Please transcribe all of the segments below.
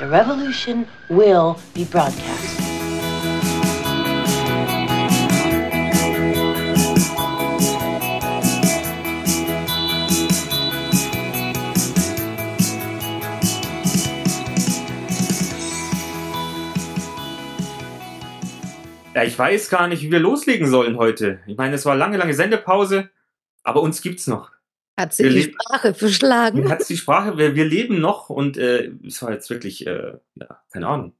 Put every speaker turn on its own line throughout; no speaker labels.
The revolution will be broadcast.
Ja, ich weiß gar nicht, wie wir loslegen sollen heute. Ich meine, es war lange, lange Sendepause, aber uns gibt's noch.
Hat sie
Wir
die Sprache verschlagen?
Mir hat's die Sprache, wir, wir leben noch und äh, es war jetzt wirklich, äh, ja, keine Ahnung.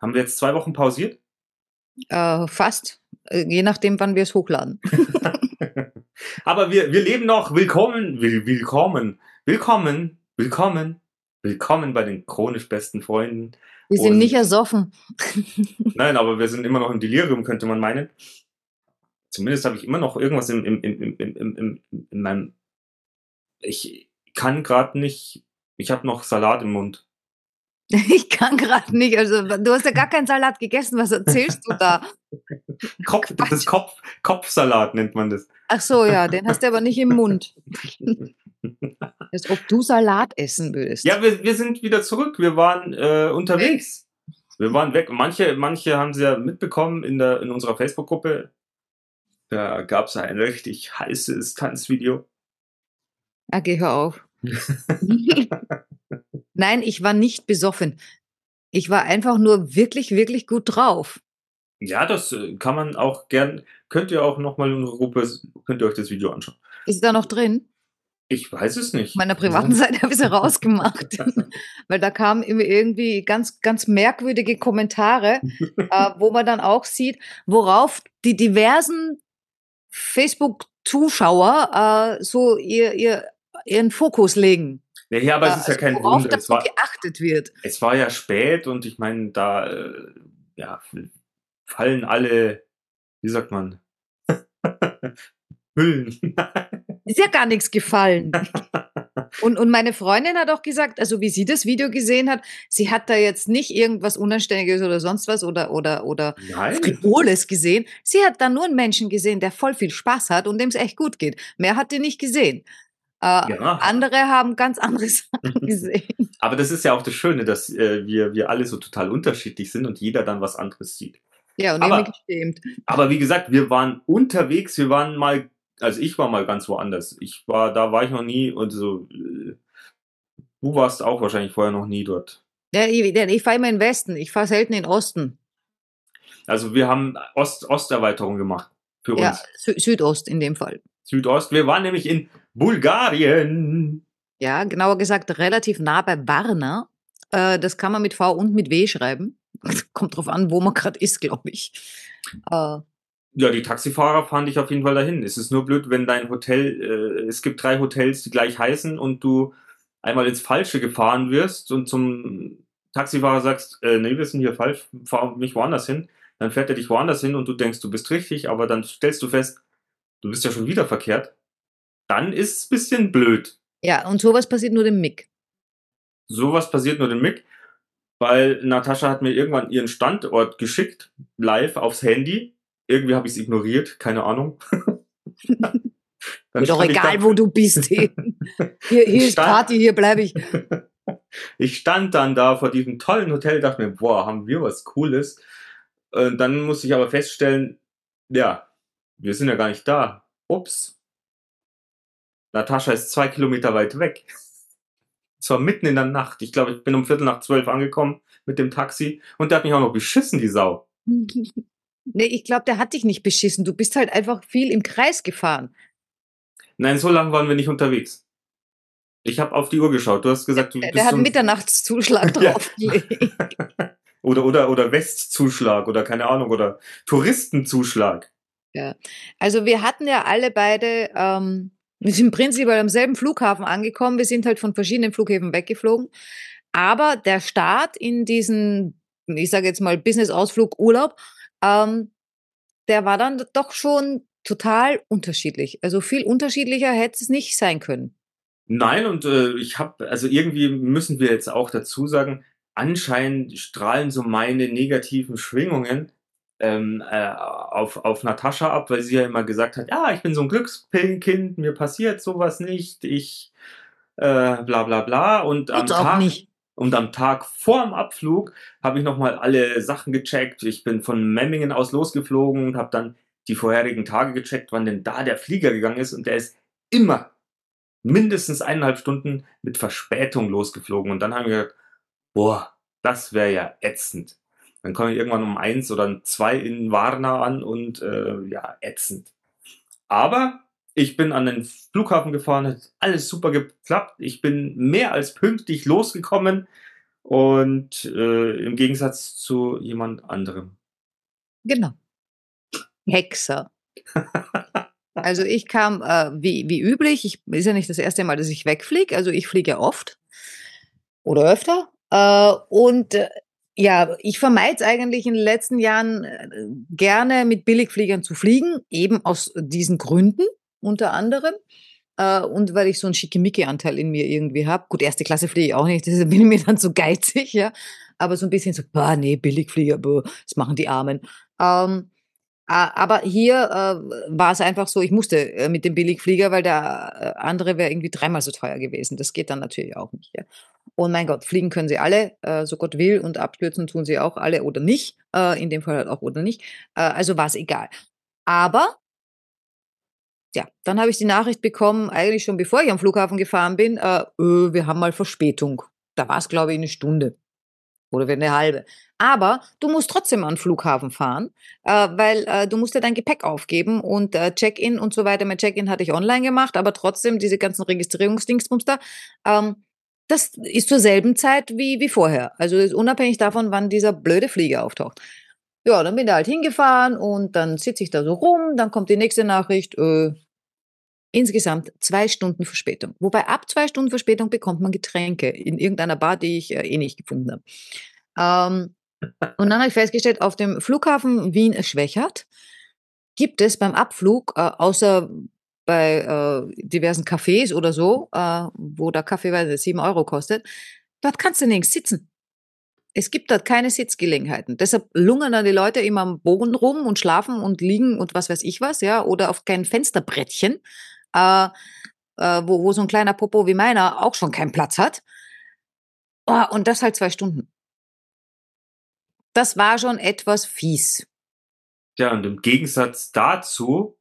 Haben wir jetzt zwei Wochen pausiert?
Äh, fast. Äh, Je nachdem, wann wir es hochladen.
Aber wir, wir leben noch. Willkommen, will, willkommen, willkommen, willkommen, willkommen bei den chronisch besten Freunden.
Wir sind
Und-
nicht ersoffen.
Nein, aber wir sind immer noch im Delirium, könnte man meinen. Zumindest habe ich immer noch irgendwas im, im, im, im, im, im, in meinem. Ich kann gerade nicht. Ich habe noch Salat im Mund.
Ich kann gerade nicht. Also, du hast ja gar keinen Salat gegessen. Was erzählst du da?
Kopf, das ist Kopf, Kopfsalat nennt man das.
Ach so, ja, den hast du aber nicht im Mund. Als ob du Salat essen würdest.
Ja, wir, wir sind wieder zurück. Wir waren äh, unterwegs. Wir waren weg. Manche, manche haben sie ja mitbekommen in, der, in unserer Facebook-Gruppe. Da gab es ein richtig heißes Tanzvideo.
Ah, geh hör auf. Nein, ich war nicht besoffen. Ich war einfach nur wirklich, wirklich gut drauf.
Ja, das äh, kann man auch gern. Könnt ihr auch nochmal in unserer Gruppe, könnt ihr euch das Video anschauen.
Ist da noch drin?
Ich weiß es nicht.
Auf meiner privaten Seite habe ich sie rausgemacht. Weil da kamen immer irgendwie ganz, ganz merkwürdige Kommentare, äh, wo man dann auch sieht, worauf die diversen Facebook-Zuschauer äh, so ihr, ihr, ihren Fokus legen.
Ja, ja, aber es ist ja kein
worauf
Wunder. Es war,
geachtet wird.
es war ja spät und ich meine, da äh, ja, fallen alle, wie sagt man, Hüllen.
Ist ja gar nichts gefallen. Und, und meine Freundin hat auch gesagt, also wie sie das Video gesehen hat, sie hat da jetzt nicht irgendwas Unanständiges oder sonst was oder, oder, oder. Frivoles gesehen. Sie hat da nur einen Menschen gesehen, der voll viel Spaß hat und dem es echt gut geht. Mehr hat die nicht gesehen. Äh,
Ja.
Andere haben ganz andere Sachen gesehen.
Aber das ist ja auch das Schöne, dass äh, wir, wir alle so total unterschiedlich sind und jeder dann was anderes sieht.
Ja, und
Aber-
geschämt.
Aber wie gesagt, wir waren unterwegs, wir waren mal, also ich war mal ganz woanders. Ich war, da war ich noch nie und so, äh, du warst auch wahrscheinlich vorher noch nie dort.
Ja, ich, ich fahre immer in den Westen, ich fahre selten in den Osten.
Also wir haben Ost, Osterweiterung gemacht für uns.
Ja, Sü Südost in dem Fall.
Südost. Wir waren nämlich in Bulgarien.
Ja, genauer gesagt relativ nah bei Varna. Äh, das kann man mit V und mit W schreiben. Kommt drauf an, wo man gerade ist, glaube ich. Äh,
Ja, die Taxifahrer fand ich auf jeden Fall dahin. Es ist nur blöd, wenn dein Hotel, äh, es gibt drei Hotels, die gleich heißen und du einmal ins Falsche gefahren wirst und zum Taxifahrer sagst, äh, nee, wir sind hier falsch, fahr mich woanders hin. Dann fährt er dich woanders hin und du denkst, du bist richtig, aber dann stellst du fest, du bist ja schon wieder verkehrt. Dann ist es ein bisschen blöd.
ja, und sowas passiert nur dem Mick.
Sowas passiert nur dem Mick, weil Natascha hat mir irgendwann ihren Standort geschickt, live aufs Handy. Irgendwie habe ich es ignoriert, keine Ahnung.
Mir doch egal,
da-
wo du bist. Hier, hier ist
stand-
Party, hier bleibe ich.
Ich stand dann da vor diesem tollen Hotel, dachte mir, boah, haben wir was Cooles. Und dann musste ich aber feststellen, ja, wir sind ja gar nicht da. Ups. Natascha ist zwei Kilometer weit weg. Es war mitten in der Nacht. Ich glaube, ich bin um Viertel nach zwölf angekommen mit dem Taxi und der hat mich auch noch beschissen, die Sau.
Nee, ich glaube, der hat dich nicht beschissen. Du bist halt einfach viel im Kreis gefahren.
Nein, so lange waren wir nicht unterwegs. Ich habe auf die Uhr geschaut. Du hast gesagt, du
Der,
bist
der hat einen Mitternachtszuschlag
Ja.
draufgelegt.
oder oder oder Westzuschlag oder keine Ahnung oder Touristenzuschlag.
Also wir hatten ja alle beide, ähm, wir sind prinzipiell am selben Flughafen angekommen. Wir sind halt von verschiedenen Flughäfen weggeflogen. Aber der Start in diesen, ich sage jetzt mal Business-Ausflug, Urlaub, ähm, der war dann doch schon total unterschiedlich. Also viel unterschiedlicher hätte es nicht sein können.
Nein, und äh, ich habe, also irgendwie müssen wir jetzt auch dazu sagen, anscheinend strahlen so meine negativen Schwingungen ähm, äh, auf, auf Natascha ab, weil sie ja immer gesagt hat, ja, ich bin so ein Glückskind, mir passiert sowas nicht, ich äh, bla bla bla. Und am Tag. Und am Tag vor dem Abflug habe ich nochmal alle Sachen gecheckt. Ich bin von Memmingen aus losgeflogen und habe dann die vorherigen Tage gecheckt, wann denn da der Flieger gegangen ist. Und der ist immer mindestens eineinhalb Stunden mit Verspätung losgeflogen. Und dann haben wir gedacht, boah, das wäre ja ätzend. Dann komme ich irgendwann um eins oder um zwei in Varna an und äh, ja, ätzend. Aber ich bin an den Flughafen gefahren, hat alles super geklappt. Ich bin mehr als pünktlich losgekommen und äh, im Gegensatz zu jemand anderem.
Genau. Hexer. also ich kam äh, wie, wie üblich, ich ist ja nicht das erste Mal, dass ich wegfliege, also ich fliege oft oder öfter. Äh, und äh, ja, ich vermeide es eigentlich in den letzten Jahren äh, gerne mit Billigfliegern zu fliegen, eben aus diesen Gründen unter anderem. Äh, und weil ich so einen Schickimicki-Anteil in mir irgendwie habe. Gut, erste Klasse fliege ich auch nicht, das bin ich mir dann so geizig, ja. Aber so ein bisschen so, bah, nee, Billigflieger, boah, das machen die Armen. Ähm, aber hier äh, war es einfach so, ich musste äh, mit dem Billigflieger, weil der äh, andere wäre irgendwie dreimal so teuer gewesen. Das geht dann natürlich auch nicht. Ja. Und mein Gott, fliegen können sie alle, äh, so Gott will, und abstürzen tun sie auch alle oder nicht. Äh, in dem Fall halt auch oder nicht. Äh, also war es egal. Aber ja, dann habe ich die Nachricht bekommen, eigentlich schon bevor ich am Flughafen gefahren bin, äh, öh, wir haben mal Verspätung. Da war es, glaube ich, eine Stunde oder eine halbe. Aber du musst trotzdem an den Flughafen fahren, äh, weil äh, du musst ja dein Gepäck aufgeben und äh, Check-in und so weiter. Mein Check-in hatte ich online gemacht, aber trotzdem diese ganzen Registrierungsdingsbums da, ähm, das ist zur selben Zeit wie, wie vorher. Also ist unabhängig davon, wann dieser blöde Flieger auftaucht. Ja, dann bin ich halt hingefahren und dann sitze ich da so rum, dann kommt die nächste Nachricht, äh, insgesamt zwei Stunden Verspätung. Wobei ab zwei Stunden Verspätung bekommt man Getränke in irgendeiner Bar, die ich äh, eh nicht gefunden habe. Ähm, und dann habe ich festgestellt, auf dem Flughafen Wien-Schwächert gibt es beim Abflug, äh, außer bei äh, diversen Cafés oder so, äh, wo der Kaffee sieben Euro kostet, dort kannst du nirgends sitzen. Es gibt dort keine Sitzgelegenheiten. Deshalb lungern dann die Leute immer am Boden rum und schlafen und liegen und was weiß ich was, ja, oder auf kein Fensterbrettchen, äh, äh, wo, wo so ein kleiner Popo wie meiner auch schon keinen Platz hat. Oh, und das halt zwei Stunden. Das war schon etwas fies.
Ja, und im Gegensatz dazu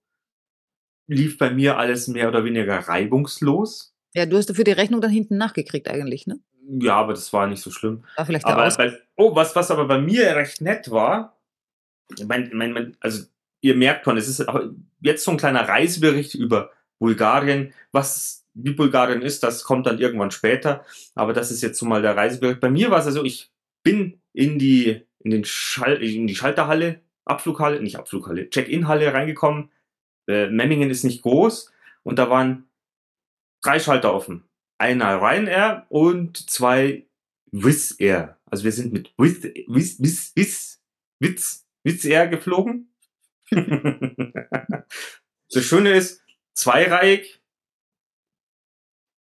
lief bei mir alles mehr oder weniger reibungslos.
Ja, du hast dafür die Rechnung dann hinten nachgekriegt eigentlich, ne?
Ja, aber das war nicht so schlimm.
War vielleicht
aber bei, oh, was, was aber bei mir recht nett war, mein, mein, mein, also ihr merkt schon, es ist jetzt so ein kleiner Reisebericht über Bulgarien. Was wie Bulgarien ist, das kommt dann irgendwann später. Aber das ist jetzt so mal der Reisebericht. Bei mir war es also, ich bin in die, in den Schall, in die Schalterhalle, Abflughalle, nicht Abflughalle, Check-in-Halle reingekommen. Äh, Memmingen ist nicht groß und da waren drei Schalter offen einer Ryanair und zwei Wizz Air. Also wir sind mit Wizz, Wizz, Wizz, Wizz, Wizz, Air geflogen. das Schöne ist, zweireihig.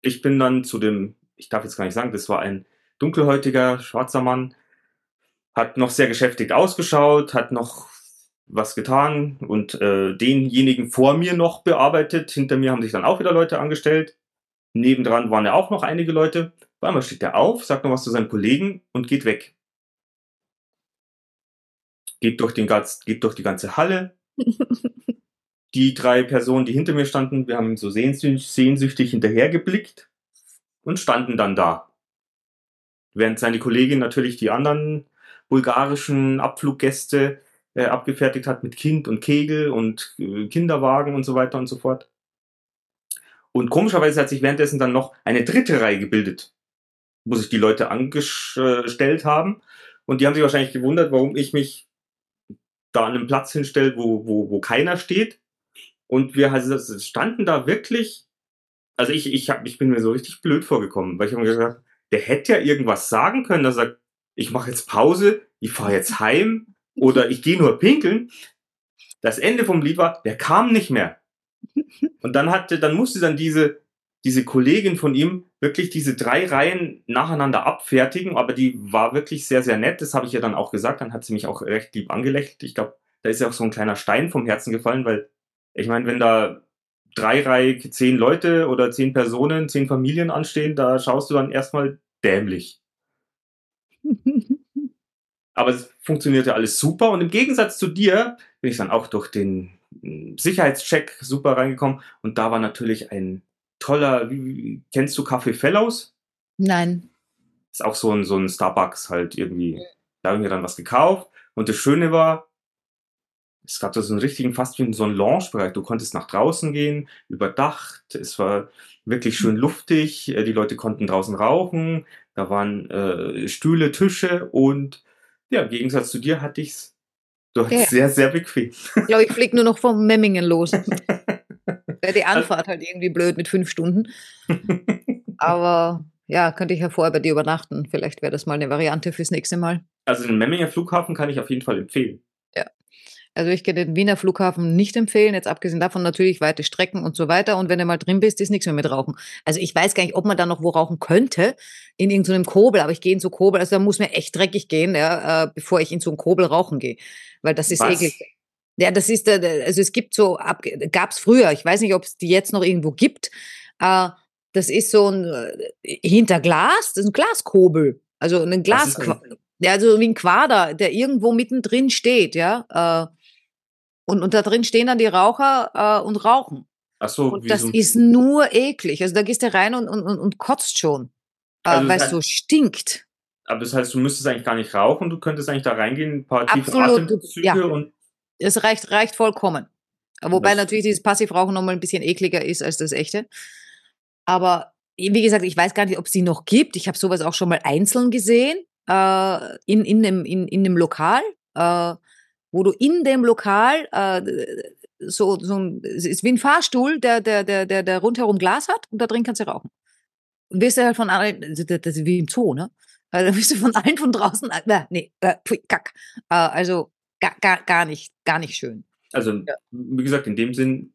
Ich bin dann zu dem, ich darf jetzt gar nicht sagen, das war ein dunkelhäutiger, schwarzer Mann, hat noch sehr geschäftig ausgeschaut, hat noch was getan und äh, denjenigen vor mir noch bearbeitet. Hinter mir haben sich dann auch wieder Leute angestellt. Nebendran waren ja auch noch einige Leute. Auf einmal steht er auf, sagt noch was zu seinem Kollegen und geht weg. Geht durch, den, geht durch die ganze Halle. die drei Personen, die hinter mir standen, wir haben so sehnsüchtig hinterhergeblickt und standen dann da. Während seine Kollegin natürlich die anderen bulgarischen Abfluggäste äh, abgefertigt hat mit Kind und Kegel und äh, Kinderwagen und so weiter und so fort. Und komischerweise hat sich währenddessen dann noch eine dritte Reihe gebildet, wo sich die Leute angestellt haben. Und die haben sich wahrscheinlich gewundert, warum ich mich da an einem Platz hinstelle, wo, wo, wo keiner steht. Und wir standen da wirklich, also ich, ich, hab, ich bin mir so richtig blöd vorgekommen, weil ich habe mir gesagt, der hätte ja irgendwas sagen können, dass er sagt, ich mache jetzt Pause, ich fahre jetzt heim oder ich gehe nur pinkeln. Das Ende vom Lied war, der kam nicht mehr. Und dann hatte, dann musste dann diese, diese Kollegin von ihm wirklich diese drei Reihen nacheinander abfertigen, aber die war wirklich sehr, sehr nett. Das habe ich ihr dann auch gesagt. Dann hat sie mich auch recht lieb angelächelt. Ich glaube, da ist ja auch so ein kleiner Stein vom Herzen gefallen, weil ich meine, wenn da dreireihig zehn Leute oder zehn Personen, zehn Familien anstehen, da schaust du dann erstmal dämlich. Aber es funktionierte alles super und im Gegensatz zu dir bin ich dann auch durch den hm, Sicherheitscheck super reingekommen und da war natürlich ein toller, kennst du Café Fellows?
Nein.
Ist auch so ein, so ein Starbucks halt irgendwie. Da haben wir dann was gekauft und das Schöne war, es gab da so einen richtigen, fast wie so einen Lounge-Bereich. Du konntest nach draußen gehen, überdacht. Es war wirklich schön luftig. Äh, die Leute konnten draußen rauchen. Da waren äh, Stühle, Tische und ja, im Gegensatz zu dir hatte ich's dort
Ja.
sehr, sehr bequem.
Ich glaube, ich fliege nur noch vom Memmingen los. Wäre die Anfahrt halt irgendwie blöd mit fünf Stunden. Aber ja, könnte ich ja vorher bei dir übernachten. Vielleicht wäre das mal eine Variante fürs nächste Mal.
Also den Memminger Flughafen kann ich auf jeden Fall empfehlen.
Also ich kann den Wiener Flughafen nicht empfehlen, jetzt abgesehen davon natürlich weite Strecken und so weiter. Und wenn du mal drin bist, ist nichts mehr mit Rauchen. Also ich weiß gar nicht, ob man da noch wo rauchen könnte, in irgendeinem Kobel, aber ich gehe in so Kobel, also da muss mir echt dreckig gehen, ja, äh, bevor ich in so einen Kobel rauchen gehe. Weil das ist
Was?
eklig. Ja, das ist, äh, also es gibt so, gab es früher, ich weiß nicht, ob es die jetzt noch irgendwo gibt, äh, das ist so ein, äh, hinter Glas, das ist ein Glaskobel. Also ein Glas, ja, also wie ein Quader, der irgendwo mittendrin steht, ja. Äh, und, und da drin stehen dann die Raucher äh, und rauchen.
Ach so,
Und das
so
ist nur eklig. Also da gehst du rein und, und, und, kotzt schon, äh,
Also
weil es so stinkt.
aber das heißt, du müsstest eigentlich gar nicht rauchen, du könntest eigentlich da reingehen, ein paar tiefe
Absolut,
Atemzüge
ja.
und
Es reicht, reicht vollkommen. Wobei natürlich dieses Passivrauchen nochmal ein bisschen ekliger ist als das echte. Aber wie gesagt, ich weiß gar nicht, ob es die noch gibt. Ich habe sowas auch schon mal einzeln gesehen äh, in, in, dem, in, in dem Lokal, äh, wo du in dem Lokal äh, so, so ein, es ist wie ein Fahrstuhl, der, der, der, der, der rundherum Glas hat und da drin kannst du rauchen. Und wirst du halt von allen, also das ist wie im Zoo, ne? Also da wirst du von allen von draußen, äh, nee, äh, pfui, kack. Äh, also gar, gar, gar nicht, gar nicht schön.
also
Ja.
wie gesagt, in dem Sinn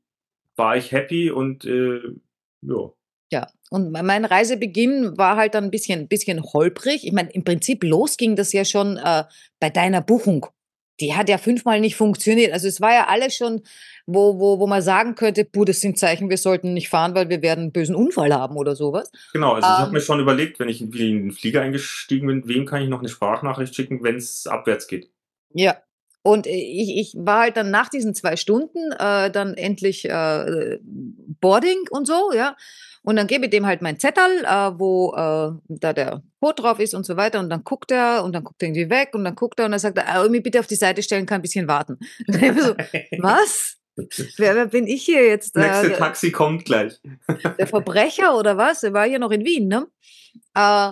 war ich happy und äh, ja.
Ja, und me- mein Reisebeginn war halt dann ein bisschen, bisschen holprig. Ich meine, im Prinzip los ging das ja schon äh, bei deiner Buchung. Die hat ja fünfmal nicht funktioniert. Also es war ja alles schon, wo, wo, wo man sagen könnte, puh, das sind Zeichen, wir sollten nicht fahren, weil wir werden einen bösen Unfall haben oder sowas.
Genau, also ich habe
Ähm.
mir schon überlegt, wenn ich in den Flieger eingestiegen bin, wem kann ich noch eine Sprachnachricht schicken, wenn es abwärts geht.
Ja. Und ich, ich war halt dann nach diesen zwei Stunden äh, dann endlich äh, Boarding und so, ja. Und dann gebe ich dem halt mein Zettel, äh, wo äh, da der Code drauf ist und so weiter. Und dann guckt er und dann guckt er irgendwie weg und dann guckt er und dann sagt er, äh, mich bitte auf die Seite stellen, kann ein bisschen warten. So, was? Wer, wer bin ich hier jetzt? Äh,
Nächste Taxi kommt gleich.
der Verbrecher oder was? Der war hier noch in Wien, ne? Äh,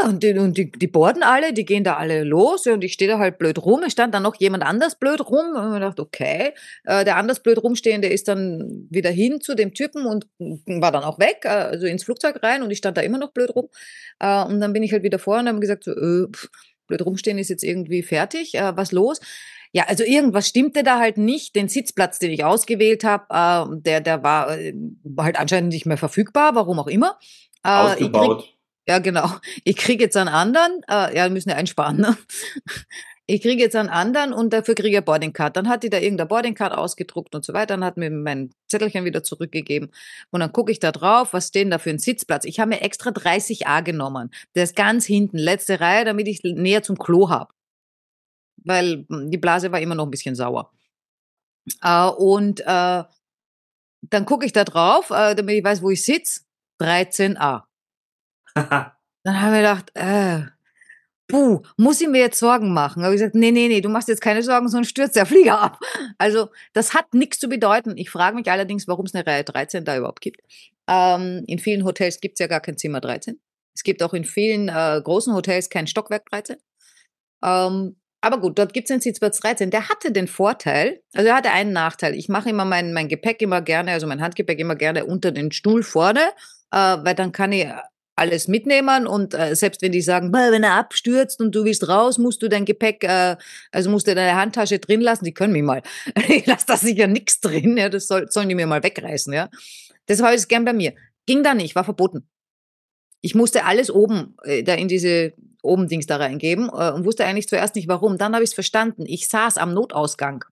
und die, und die, die boarden alle, die gehen da alle los und ich stehe da halt blöd rum. Es stand dann noch jemand anders blöd rum und ich dachte, okay, äh, der anders blöd rumstehende ist dann wieder hin zu dem Typen und war dann auch weg, äh, also ins Flugzeug rein und ich stand da immer noch blöd rum. Äh, und dann bin ich halt wieder vor und habe gesagt, so, äh, pff, blöd rumstehen ist jetzt irgendwie fertig, äh, was los? Ja, also irgendwas stimmte da halt nicht. Den Sitzplatz, den ich ausgewählt habe, äh, der, der war, äh, war halt anscheinend nicht mehr verfügbar, warum auch immer. Äh,
Ausgebaut.
Ja, genau. Ich kriege jetzt einen anderen, äh, ja, müssen ja einsparen, ne? Ich kriege jetzt einen anderen und dafür kriege ich eine Boardingcard. Dann hat die da irgendeine Boardingcard ausgedruckt und so weiter. Dann hat mir mein Zettelchen wieder zurückgegeben. Und dann gucke ich da drauf, was steht denn da für ein Sitzplatz? Ich habe mir extra 30a genommen. Der ist ganz hinten, letzte Reihe, damit ich näher zum Klo habe. Weil hm, die Blase war immer noch ein bisschen sauer. Äh, und äh, dann gucke ich da drauf, äh, damit ich weiß, wo ich sitze. 13a. Dann haben wir gedacht, äh, puh, muss ich mir jetzt Sorgen machen? Habe ich gesagt, nee, nee, nee, du machst jetzt keine Sorgen, sonst stürzt der Flieger ab. Also, das hat nichts zu bedeuten. Ich frage mich allerdings, warum es eine Reihe 13 da überhaupt gibt. Ähm, in vielen Hotels gibt es ja gar kein Zimmer 13. Es gibt auch in vielen äh, großen Hotels kein Stockwerk 13. Ähm, aber gut, dort gibt es den Sitzplatz 13. Der hatte den Vorteil, also er hatte einen Nachteil. Ich mache immer mein, mein Gepäck immer gerne, also mein Handgepäck immer gerne unter den Stuhl vorne, äh, weil dann kann ich alles mitnehmen und äh, selbst wenn die sagen, "Bah, wenn er abstürzt und du willst raus, musst du dein Gepäck, äh, also musst du deine Handtasche drin lassen, die können mich mal. Ich lasse da sicher nichts drin, ja, das soll, sollen die mir mal wegreißen, ja. Das habe ich gern bei mir. Ging da nicht, war verboten. Ich musste alles oben, äh, da in diese oben Dings da reingeben äh, und wusste eigentlich zuerst nicht warum. Dann habe ich es verstanden. Ich saß am Notausgang.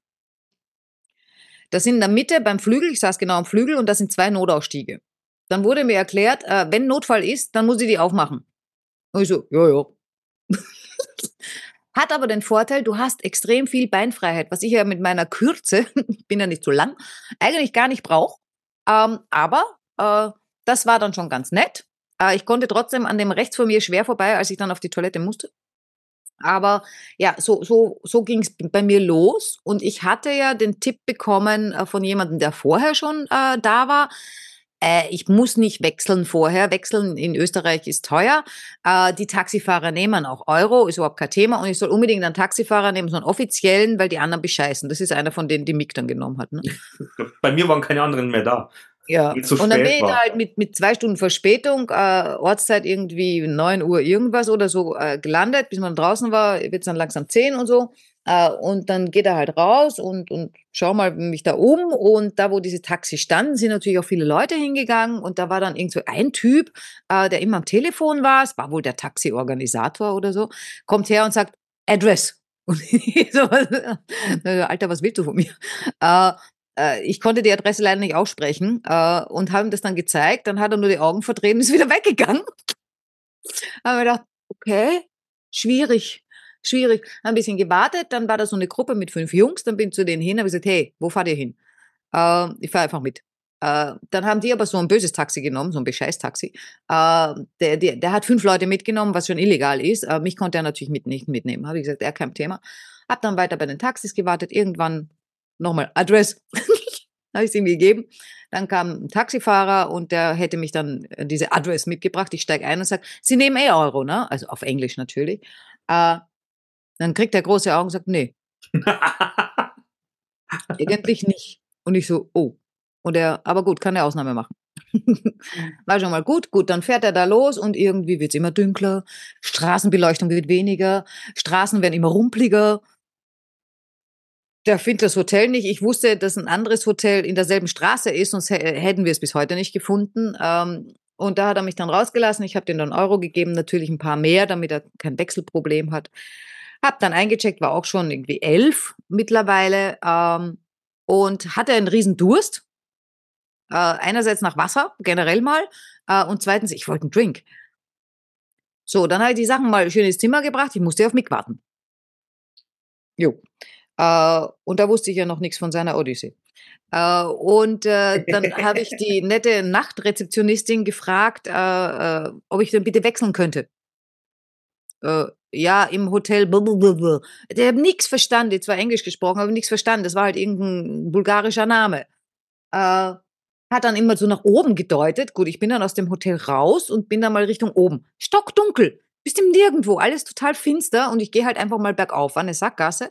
Das sind in der Mitte beim Flügel, ich saß genau am Flügel und das sind zwei Notausstiege. Dann wurde mir erklärt, äh, wenn Notfall ist, dann muss ich die aufmachen. Und ich so, ja, ja. Hat aber den Vorteil, du hast extrem viel Beinfreiheit, was ich ja mit meiner Kürze, ich bin ja nicht so lang, eigentlich gar nicht brauche. Ähm, aber äh, das war dann schon ganz nett. Äh, ich konnte trotzdem an dem rechts von mir schwer vorbei, als ich dann auf die Toilette musste. Aber ja, so, so, so ging es bei mir los. Und ich hatte ja den Tipp bekommen äh, von jemandem, der vorher schon äh, da war. Äh, ich muss nicht wechseln vorher. Wechseln in Österreich ist teuer. Äh, die Taxifahrer nehmen auch Euro, ist überhaupt kein Thema. Und ich soll unbedingt einen Taxifahrer nehmen, so einen offiziiellen, weil die anderen bescheißen. Das ist einer von denen, die Mick dann genommen hat. Ne?
Bei mir waren keine anderen mehr da.
Ja, und dann bin ich da halt mit, mit zwei Stunden Verspätung, äh, Ortszeit irgendwie neun Uhr irgendwas oder so äh, gelandet, bis man draußen war, wird es dann langsam zehn und so. Äh, und dann geht er halt raus und, und schau mal mich da um. Und da, wo diese Taxi standen, sind natürlich auch viele Leute hingegangen. Und da war dann irgend so ein Typ, äh, der immer am Telefon war, es war wohl der Taxiorganisator oder so, kommt her und sagt, Address. Und ich so, Alter, was willst du von mir? Äh, äh, ich konnte die Adresse leider nicht aussprechen äh, und habe ihm das dann gezeigt. Dann hat er nur die Augen verdreht und ist wieder weggegangen. haben wir gedacht, okay, schwierig, schwierig. Ein bisschen gewartet, dann war da so eine Gruppe mit fünf Jungs, dann bin ich zu denen hin, habe gesagt, hey, wo fahrt ihr hin? Äh, ich fahre einfach mit. Äh, dann haben die aber so ein böses Taxi genommen, so ein Bescheiß-Taxi. Äh, der, der, der hat fünf Leute mitgenommen, was schon illegal ist. Äh, mich konnte er natürlich mit, nicht mitnehmen. Habe ich gesagt, er kein Thema. Hab dann weiter bei den Taxis gewartet. Irgendwann nochmal, Adress. habe ich es ihm gegeben. Dann kam ein Taxifahrer und der hätte mich dann äh, diese Adress mitgebracht. Ich steige ein und sage, Sie nehmen eh Euro, ne? Also auf Englisch natürlich. Äh, dann kriegt er große Augen und sagt, nee. Eigentlich nicht. Und ich so, oh. Und er, aber gut, kann eine Ausnahme machen. War schon mal gut, gut, dann fährt er da los und irgendwie wird es immer dunkler, Straßenbeleuchtung wird weniger, Straßen werden immer rumpliger der findet das Hotel nicht. Ich wusste, dass ein anderes Hotel in derselben Straße ist, sonst hätten wir es bis heute nicht gefunden. Ähm, und da hat er mich dann rausgelassen. Ich habe dem dann Euro gegeben, natürlich ein paar mehr, damit er kein Wechselproblem hat. Hab dann eingecheckt, war auch schon irgendwie elf mittlerweile ähm, und hatte einen riesen Durst. Äh, einerseits nach Wasser, generell mal, äh, und zweitens, ich wollte einen Drink. So, dann habe ich die Sachen mal schön ins Zimmer gebracht. Ich musste auf mich warten. Jo. Äh, und da wusste ich ja noch nichts von seiner Odyssee. Äh, und äh, dann habe ich die nette Nachtrezeptionistin gefragt, äh, äh, ob ich dann bitte wechseln könnte. Äh, ja, im Hotel. Blablabla. Der hat nichts verstanden, die zwar Englisch gesprochen, aber nichts verstanden. Das war halt irgendein bulgarischer Name. hat dann immer so nach oben gedeutet. Gut, ich bin dann aus dem Hotel raus und bin dann mal Richtung oben. Stockdunkel. Bist im Nirgendwo, alles total finster und ich gehe halt einfach mal bergauf an eine Sackgasse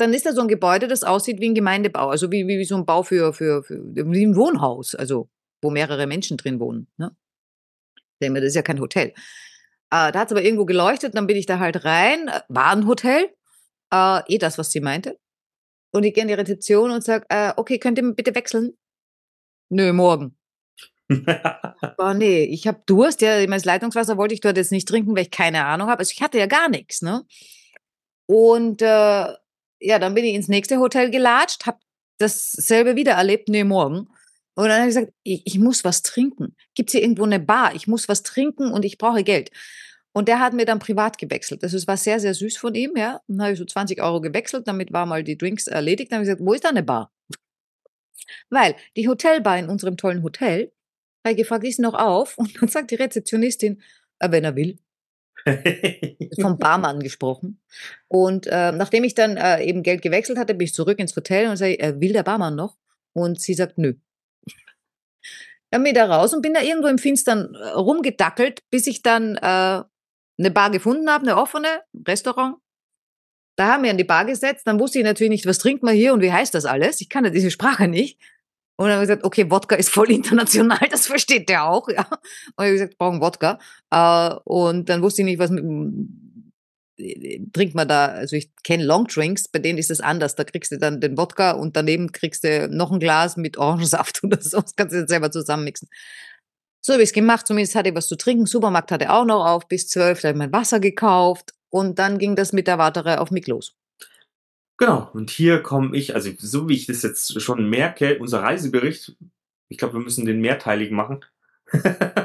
dann ist da so ein Gebäude, das aussieht wie ein Gemeindebau, also wie, wie, wie so ein Bau für, für, für wie ein Wohnhaus, also wo mehrere Menschen drin wohnen. Ne? Das ist ja kein Hotel. Äh, da hat es aber irgendwo geleuchtet, dann bin ich da halt rein, äh, war ein Hotel, äh, eh das, was sie meinte. Und ich gehe in die Rezeption und sage, äh, okay, könnt ihr bitte wechseln? Nö, morgen. oh nee, ich habe Durst, ja, mein Leitungswasser wollte ich dort jetzt nicht trinken, weil ich keine Ahnung habe. Also ich hatte ja gar nichts, ne? Und äh, ja, dann bin ich ins nächste Hotel gelatscht, habe dasselbe wieder erlebt, nee, morgen. Und dann habe ich gesagt, ich, ich muss was trinken. Gibt es hier irgendwo eine Bar? Ich muss was trinken und ich brauche Geld. Und der hat mir dann privat gewechselt. Das war sehr, sehr süß von ihm, ja. Dann habe ich so 20 Euro gewechselt, damit war mal die Drinks erledigt. Dann habe ich gesagt, wo ist da eine Bar? Weil die Hotelbar in unserem tollen Hotel, habe ich gefragt, ist noch auf? Und dann sagt die Rezeptionistin, äh, wenn er will vom Barmann gesprochen. Und äh, nachdem ich dann äh, eben Geld gewechselt hatte, bin ich zurück ins Hotel und sage, äh, will der Barmann noch? Und sie sagt, nö. Dann bin ich da raus und bin da irgendwo im Finstern äh, rumgedackelt, bis ich dann äh, eine Bar gefunden habe, eine offene, Restaurant. Da haben wir an die Bar gesetzt, dann wusste ich natürlich nicht, was trinkt man hier und wie heißt das alles. Ich kann ja diese Sprache nicht. Und dann habe ich gesagt, okay, Wodka ist voll international, das versteht der auch, ja. Und ich habe gesagt, brauchen Wodka. Äh, und dann wusste ich nicht, was mit, trinkt man da, also ich kenne Longdrinks, bei denen ist es anders. Da kriegst du dann den Wodka und daneben kriegst du noch ein Glas mit Orangensaft oder so. Das kannst du jetzt selber zusammenmixen. So habe ich es gemacht, zumindest hatte ich was zu trinken. Supermarkt hatte auch noch auf bis zwölf, da habe ich mein Wasser gekauft und dann ging das mit der Wartere auf mich los.
Genau, und hier komme ich, also so wie ich das jetzt schon merke, unser Reisebericht, ich glaube, wir müssen den mehrteilig machen.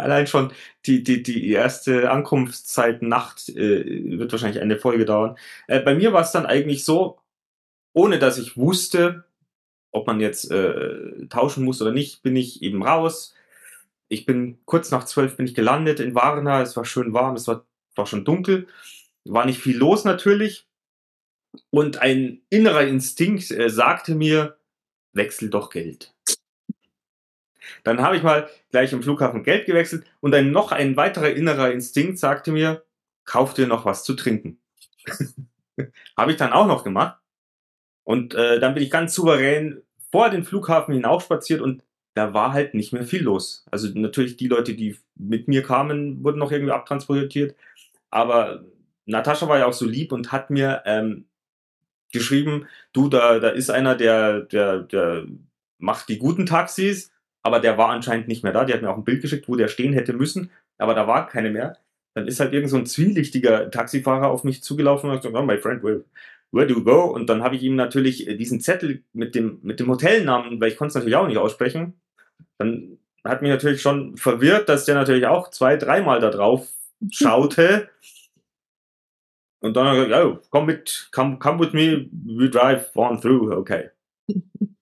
Allein schon die, die, die erste Ankunftszeit Nacht äh, wird wahrscheinlich eine Folge dauern. Äh, bei mir war es dann eigentlich so, ohne dass ich wusste, ob man jetzt äh, tauschen muss oder nicht, bin ich eben raus. Ich bin kurz nach zwölf bin ich gelandet in Varna. Es war schön warm, es war, war schon dunkel. War nicht viel los natürlich. Und ein innerer Instinkt äh, sagte mir, wechsel doch Geld. Dann habe ich mal gleich im Flughafen Geld gewechselt und dann noch ein weiterer innerer Instinkt sagte mir, kauf dir noch was zu trinken. habe ich dann auch noch gemacht. Und äh, dann bin ich ganz souverän vor den Flughafen hinaufspaziert und da war halt nicht mehr viel los. Also natürlich die Leute, die mit mir kamen, wurden noch irgendwie abtransportiert. Aber Natascha war ja auch so lieb und hat mir ähm, geschrieben, du, da, da ist einer, der, der, der macht die guten Taxis, aber der war anscheinend nicht mehr da. Die hat mir auch ein Bild geschickt, wo der stehen hätte müssen, aber da war keine mehr. Dann ist halt irgend so ein zwielichtiger Taxifahrer auf mich zugelaufen und hat gesagt, oh, my friend, where, where do you go? Und dann habe ich ihm natürlich diesen Zettel mit dem, mit dem Hotelnamen, weil ich konnte es natürlich auch nicht aussprechen. Dann hat mich natürlich schon verwirrt, dass der natürlich auch zwei, dreimal da drauf schaute. Und dann hat er gesagt, oh, komm mit, come, come with me, we drive on through, okay.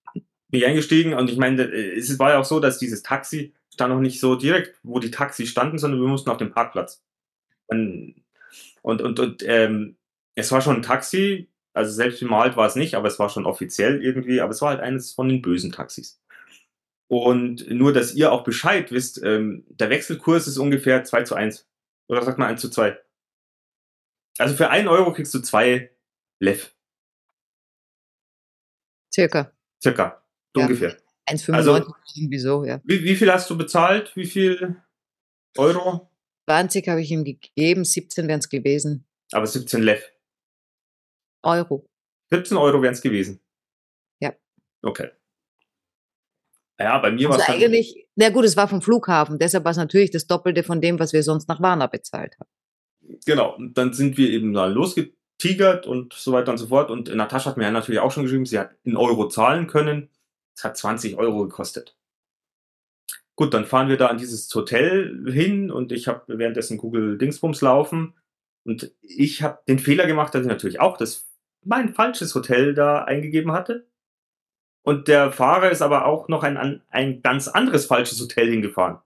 Bin ich eingestiegen und ich meine, es war ja auch so, dass dieses Taxi stand noch nicht so direkt, wo die Taxis standen, sondern wir mussten auf dem Parkplatz. Und, und, und, und ähm, es war schon ein Taxi, also selbst bemalt war es nicht, aber es war schon offiziell irgendwie, aber es war halt eines von den bösen Taxis. Und nur, dass ihr auch Bescheid wisst, ähm, der Wechselkurs ist ungefähr 2 zu 1. Oder sagt man 1 zu 2? Also für einen Euro kriegst du zwei Lev.
Circa.
Circa. Ja. Ungefähr.
1,95 also, irgendwie so, ja.
Wie, wie viel hast du bezahlt? Wie viel Euro?
20 habe ich ihm gegeben, 17 wären es gewesen.
Aber 17 Lev.
Euro.
17 Euro wären es gewesen.
Ja.
Okay. Ja, bei mir
also
war es.
eigentlich, na gut, es war vom Flughafen, deshalb war es natürlich das Doppelte von dem, was wir sonst nach Warna bezahlt haben.
Genau, und dann sind wir eben da losgetigert und so weiter und so fort. Und Natascha hat mir ja natürlich auch schon geschrieben, sie hat in Euro zahlen können. Es hat 20 Euro gekostet. Gut, dann fahren wir da an dieses Hotel hin und ich habe währenddessen Google Dingsbums laufen. Und ich habe den Fehler gemacht, dass ich natürlich auch das mein falsches Hotel da eingegeben hatte. Und der Fahrer ist aber auch noch ein, ein ganz anderes falsches Hotel hingefahren.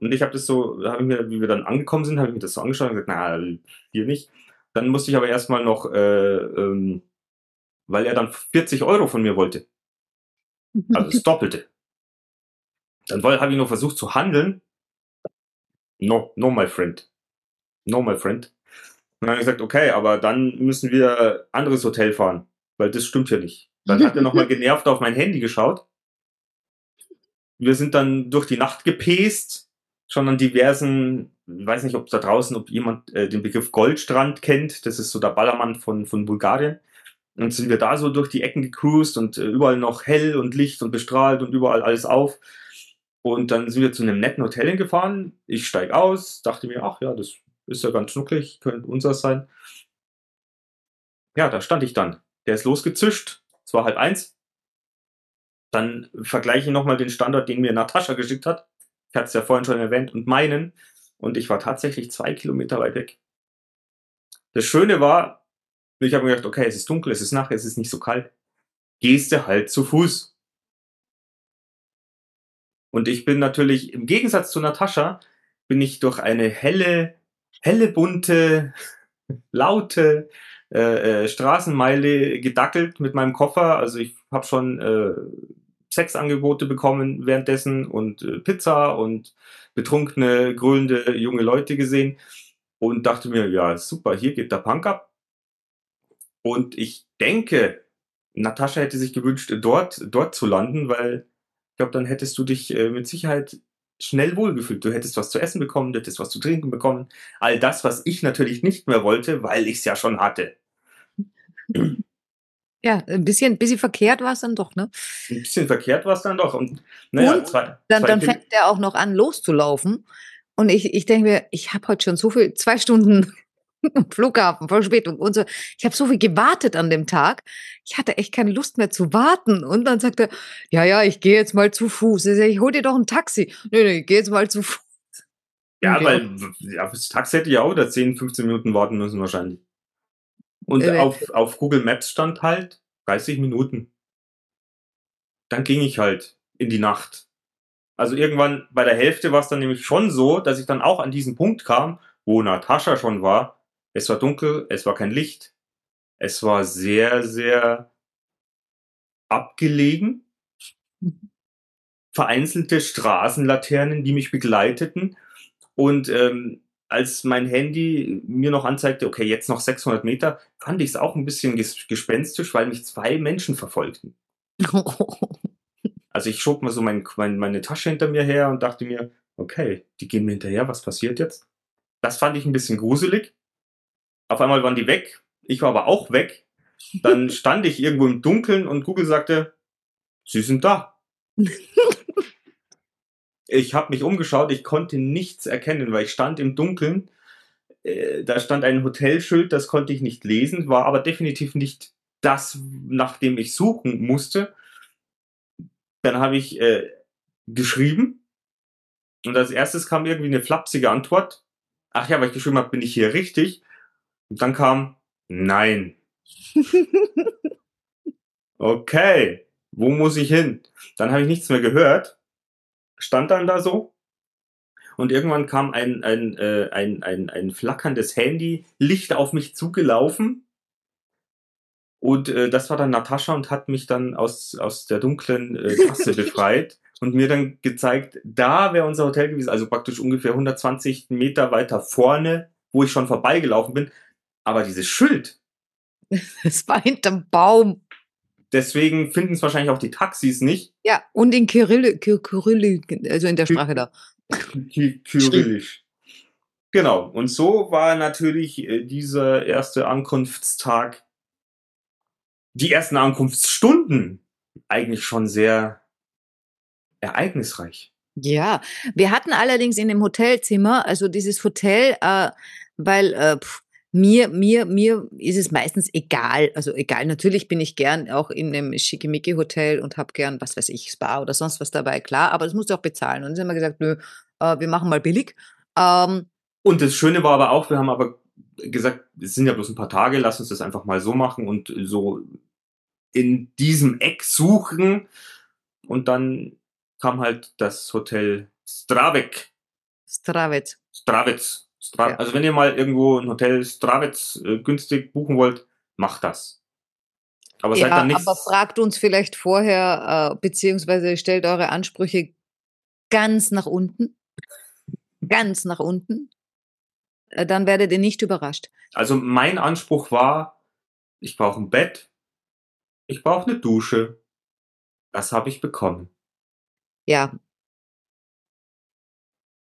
Und ich habe das so, hab ich mir, wie wir dann angekommen sind, habe ich mir das so angeschaut und gesagt, na, hier nicht. Dann musste ich aber erstmal noch, äh, ähm, weil er dann 40 Euro von mir wollte. Also das Doppelte. Dann habe ich noch versucht zu handeln. No, no, my friend. No, my friend. Und dann habe ich gesagt, okay, aber dann müssen wir anderes Hotel fahren, weil das stimmt ja nicht. Dann hat er nochmal genervt auf mein Handy geschaut. Wir sind dann durch die Nacht gepäst, schon an diversen, ich weiß nicht, ob da draußen, ob jemand äh, den Begriff Goldstrand kennt. Das ist so der Ballermann von, von Bulgarien. Und sind wir da so durch die Ecken gecruised und äh, überall noch hell und Licht und bestrahlt und überall alles auf. Und dann sind wir zu einem netten Hotel hingefahren. Ich steige aus, dachte mir, ach ja, das ist ja ganz schnucklig, könnte unser sein. Ja, da stand ich dann. Der ist losgezischt, es war halb eins. Dann vergleiche ich nochmal den Standort, den mir Natascha geschickt hat. Ich hatte es ja vorhin schon erwähnt, und meinen. Und ich war tatsächlich zwei Kilometer weit weg. Das Schöne war, ich habe mir gedacht, okay, es ist dunkel, es ist Nacht, es ist nicht so kalt. Gehst du halt zu Fuß. Und ich bin natürlich, im Gegensatz zu Natascha, bin ich durch eine helle, helle, bunte, laute, äh, äh, Straßenmeile gedackelt mit meinem Koffer. Also ich habe schon äh, Sexangebote bekommen währenddessen und äh, Pizza und betrunkene, grölende junge Leute gesehen und dachte mir, ja, super, hier geht der Punk ab. Und ich denke, Natascha hätte sich gewünscht, dort, dort zu landen, weil ich glaube, dann hättest du dich äh, mit Sicherheit schnell wohlgefühlt. Du hättest was zu essen bekommen, du hättest was zu trinken bekommen. All das, was ich natürlich nicht mehr wollte, weil ich es ja schon hatte.
Ja, ein bisschen, bisschen verkehrt war es dann doch, ne?
Ein bisschen verkehrt war es dann doch. Und, naja,
und zwei, dann, zwei dann fängt er auch noch an, loszulaufen. Und ich, ich denke mir, ich habe heute schon so viel, zwei Stunden Flughafen, Verspätung und so. Ich habe so viel gewartet an dem Tag. Ich hatte echt keine Lust mehr zu warten. Und dann sagte er, ja, ja, ich gehe jetzt mal zu Fuß. Ich, sag, ich hol dir doch ein Taxi. Nee, nee, ich gehe jetzt mal zu Fuß.
Ja,
Ja.
weil ja, das Taxi hätte ja auch da 10, 15 Minuten warten müssen wahrscheinlich. Und
Äh,
auf, auf Google Maps stand halt 30 Minuten. Dann ging ich halt in die Nacht. Also irgendwann bei der Hälfte war es dann nämlich schon so, dass ich dann auch an diesen Punkt kam, wo Natascha schon war. Es war dunkel, es war kein Licht. Es war sehr, sehr abgelegen. Vereinzelte Straßenlaternen, die mich begleiteten. Und ähm, als mein Handy mir noch anzeigte, okay, jetzt noch 600 Meter, fand ich es auch ein bisschen ges gespenstisch, weil mich zwei Menschen verfolgten. Also ich schob mal so mein, mein, meine Tasche hinter mir her und dachte mir, okay, die gehen mir hinterher, was passiert jetzt? Das fand ich ein bisschen gruselig. Auf einmal waren die weg, ich war aber auch weg. Dann stand ich irgendwo im Dunkeln und Google sagte, sie sind da. ich habe mich umgeschaut, ich konnte nichts erkennen, weil ich stand im Dunkeln. Äh, da stand ein Hotelschild, das konnte ich nicht lesen, war aber definitiv nicht das, nach dem ich suchen musste. Dann habe ich äh, geschrieben und als erstes kam irgendwie eine flapsige Antwort. Ach ja, weil ich geschrieben habe, bin ich hier richtig? Und dann kam Nein. Okay, wo muss ich hin? Dann habe ich nichts mehr gehört, stand dann da so und irgendwann kam ein, ein, äh, ein, ein, ein flackerndes Handy-Licht auf mich zugelaufen und äh, das war dann Natascha und hat mich dann aus, aus der dunklen äh, Gasse befreit und mir dann gezeigt, da wäre unser Hotel gewesen, also praktisch ungefähr 120 Meter weiter vorne, wo ich schon vorbeigelaufen bin. Aber dieses Schild,
Es war hinterm Baum.
deswegen finden es wahrscheinlich auch die Taxis nicht.
Ja, und in Kyrill, Ky- Kyrillik, also in der Sprache da.
Ky Kyrillisch. Genau. Und so war natürlich äh, dieser erste Ankunftstag, die ersten Ankunftsstunden eigentlich schon sehr ereignisreich.
Ja, wir hatten allerdings in dem Hotelzimmer, also dieses Hotel, äh, weil äh, mir, mir, mir ist es meistens egal. Also egal, natürlich bin ich gern auch in einem Schickimicki-Hotel und habe gern, was weiß ich, Spa oder sonst was dabei, klar, aber das musst du auch bezahlen. Und dann haben wir gesagt, nö, äh, wir machen mal billig. Ähm,
Und das Schöne war aber auch, wir haben aber gesagt, es sind ja bloß ein paar Tage, lass uns das einfach mal so machen und so in diesem Eck suchen. Und dann kam halt das Hotel Stravek.
Stravec.
Stravec. Stra
Ja.
Also wenn ihr mal irgendwo ein Hotel Stravec äh, günstig buchen wollt, macht das. Aber seid
Ja,
dann nicht.
aber fragt uns vielleicht vorher, äh, beziehungsweise stellt eure Ansprüche ganz nach unten. Ganz nach unten. Äh, Dann werdet ihr nicht überrascht.
Also mein Anspruch war, ich brauche ein Bett, ich brauche eine Dusche. Das habe ich bekommen.
Ja.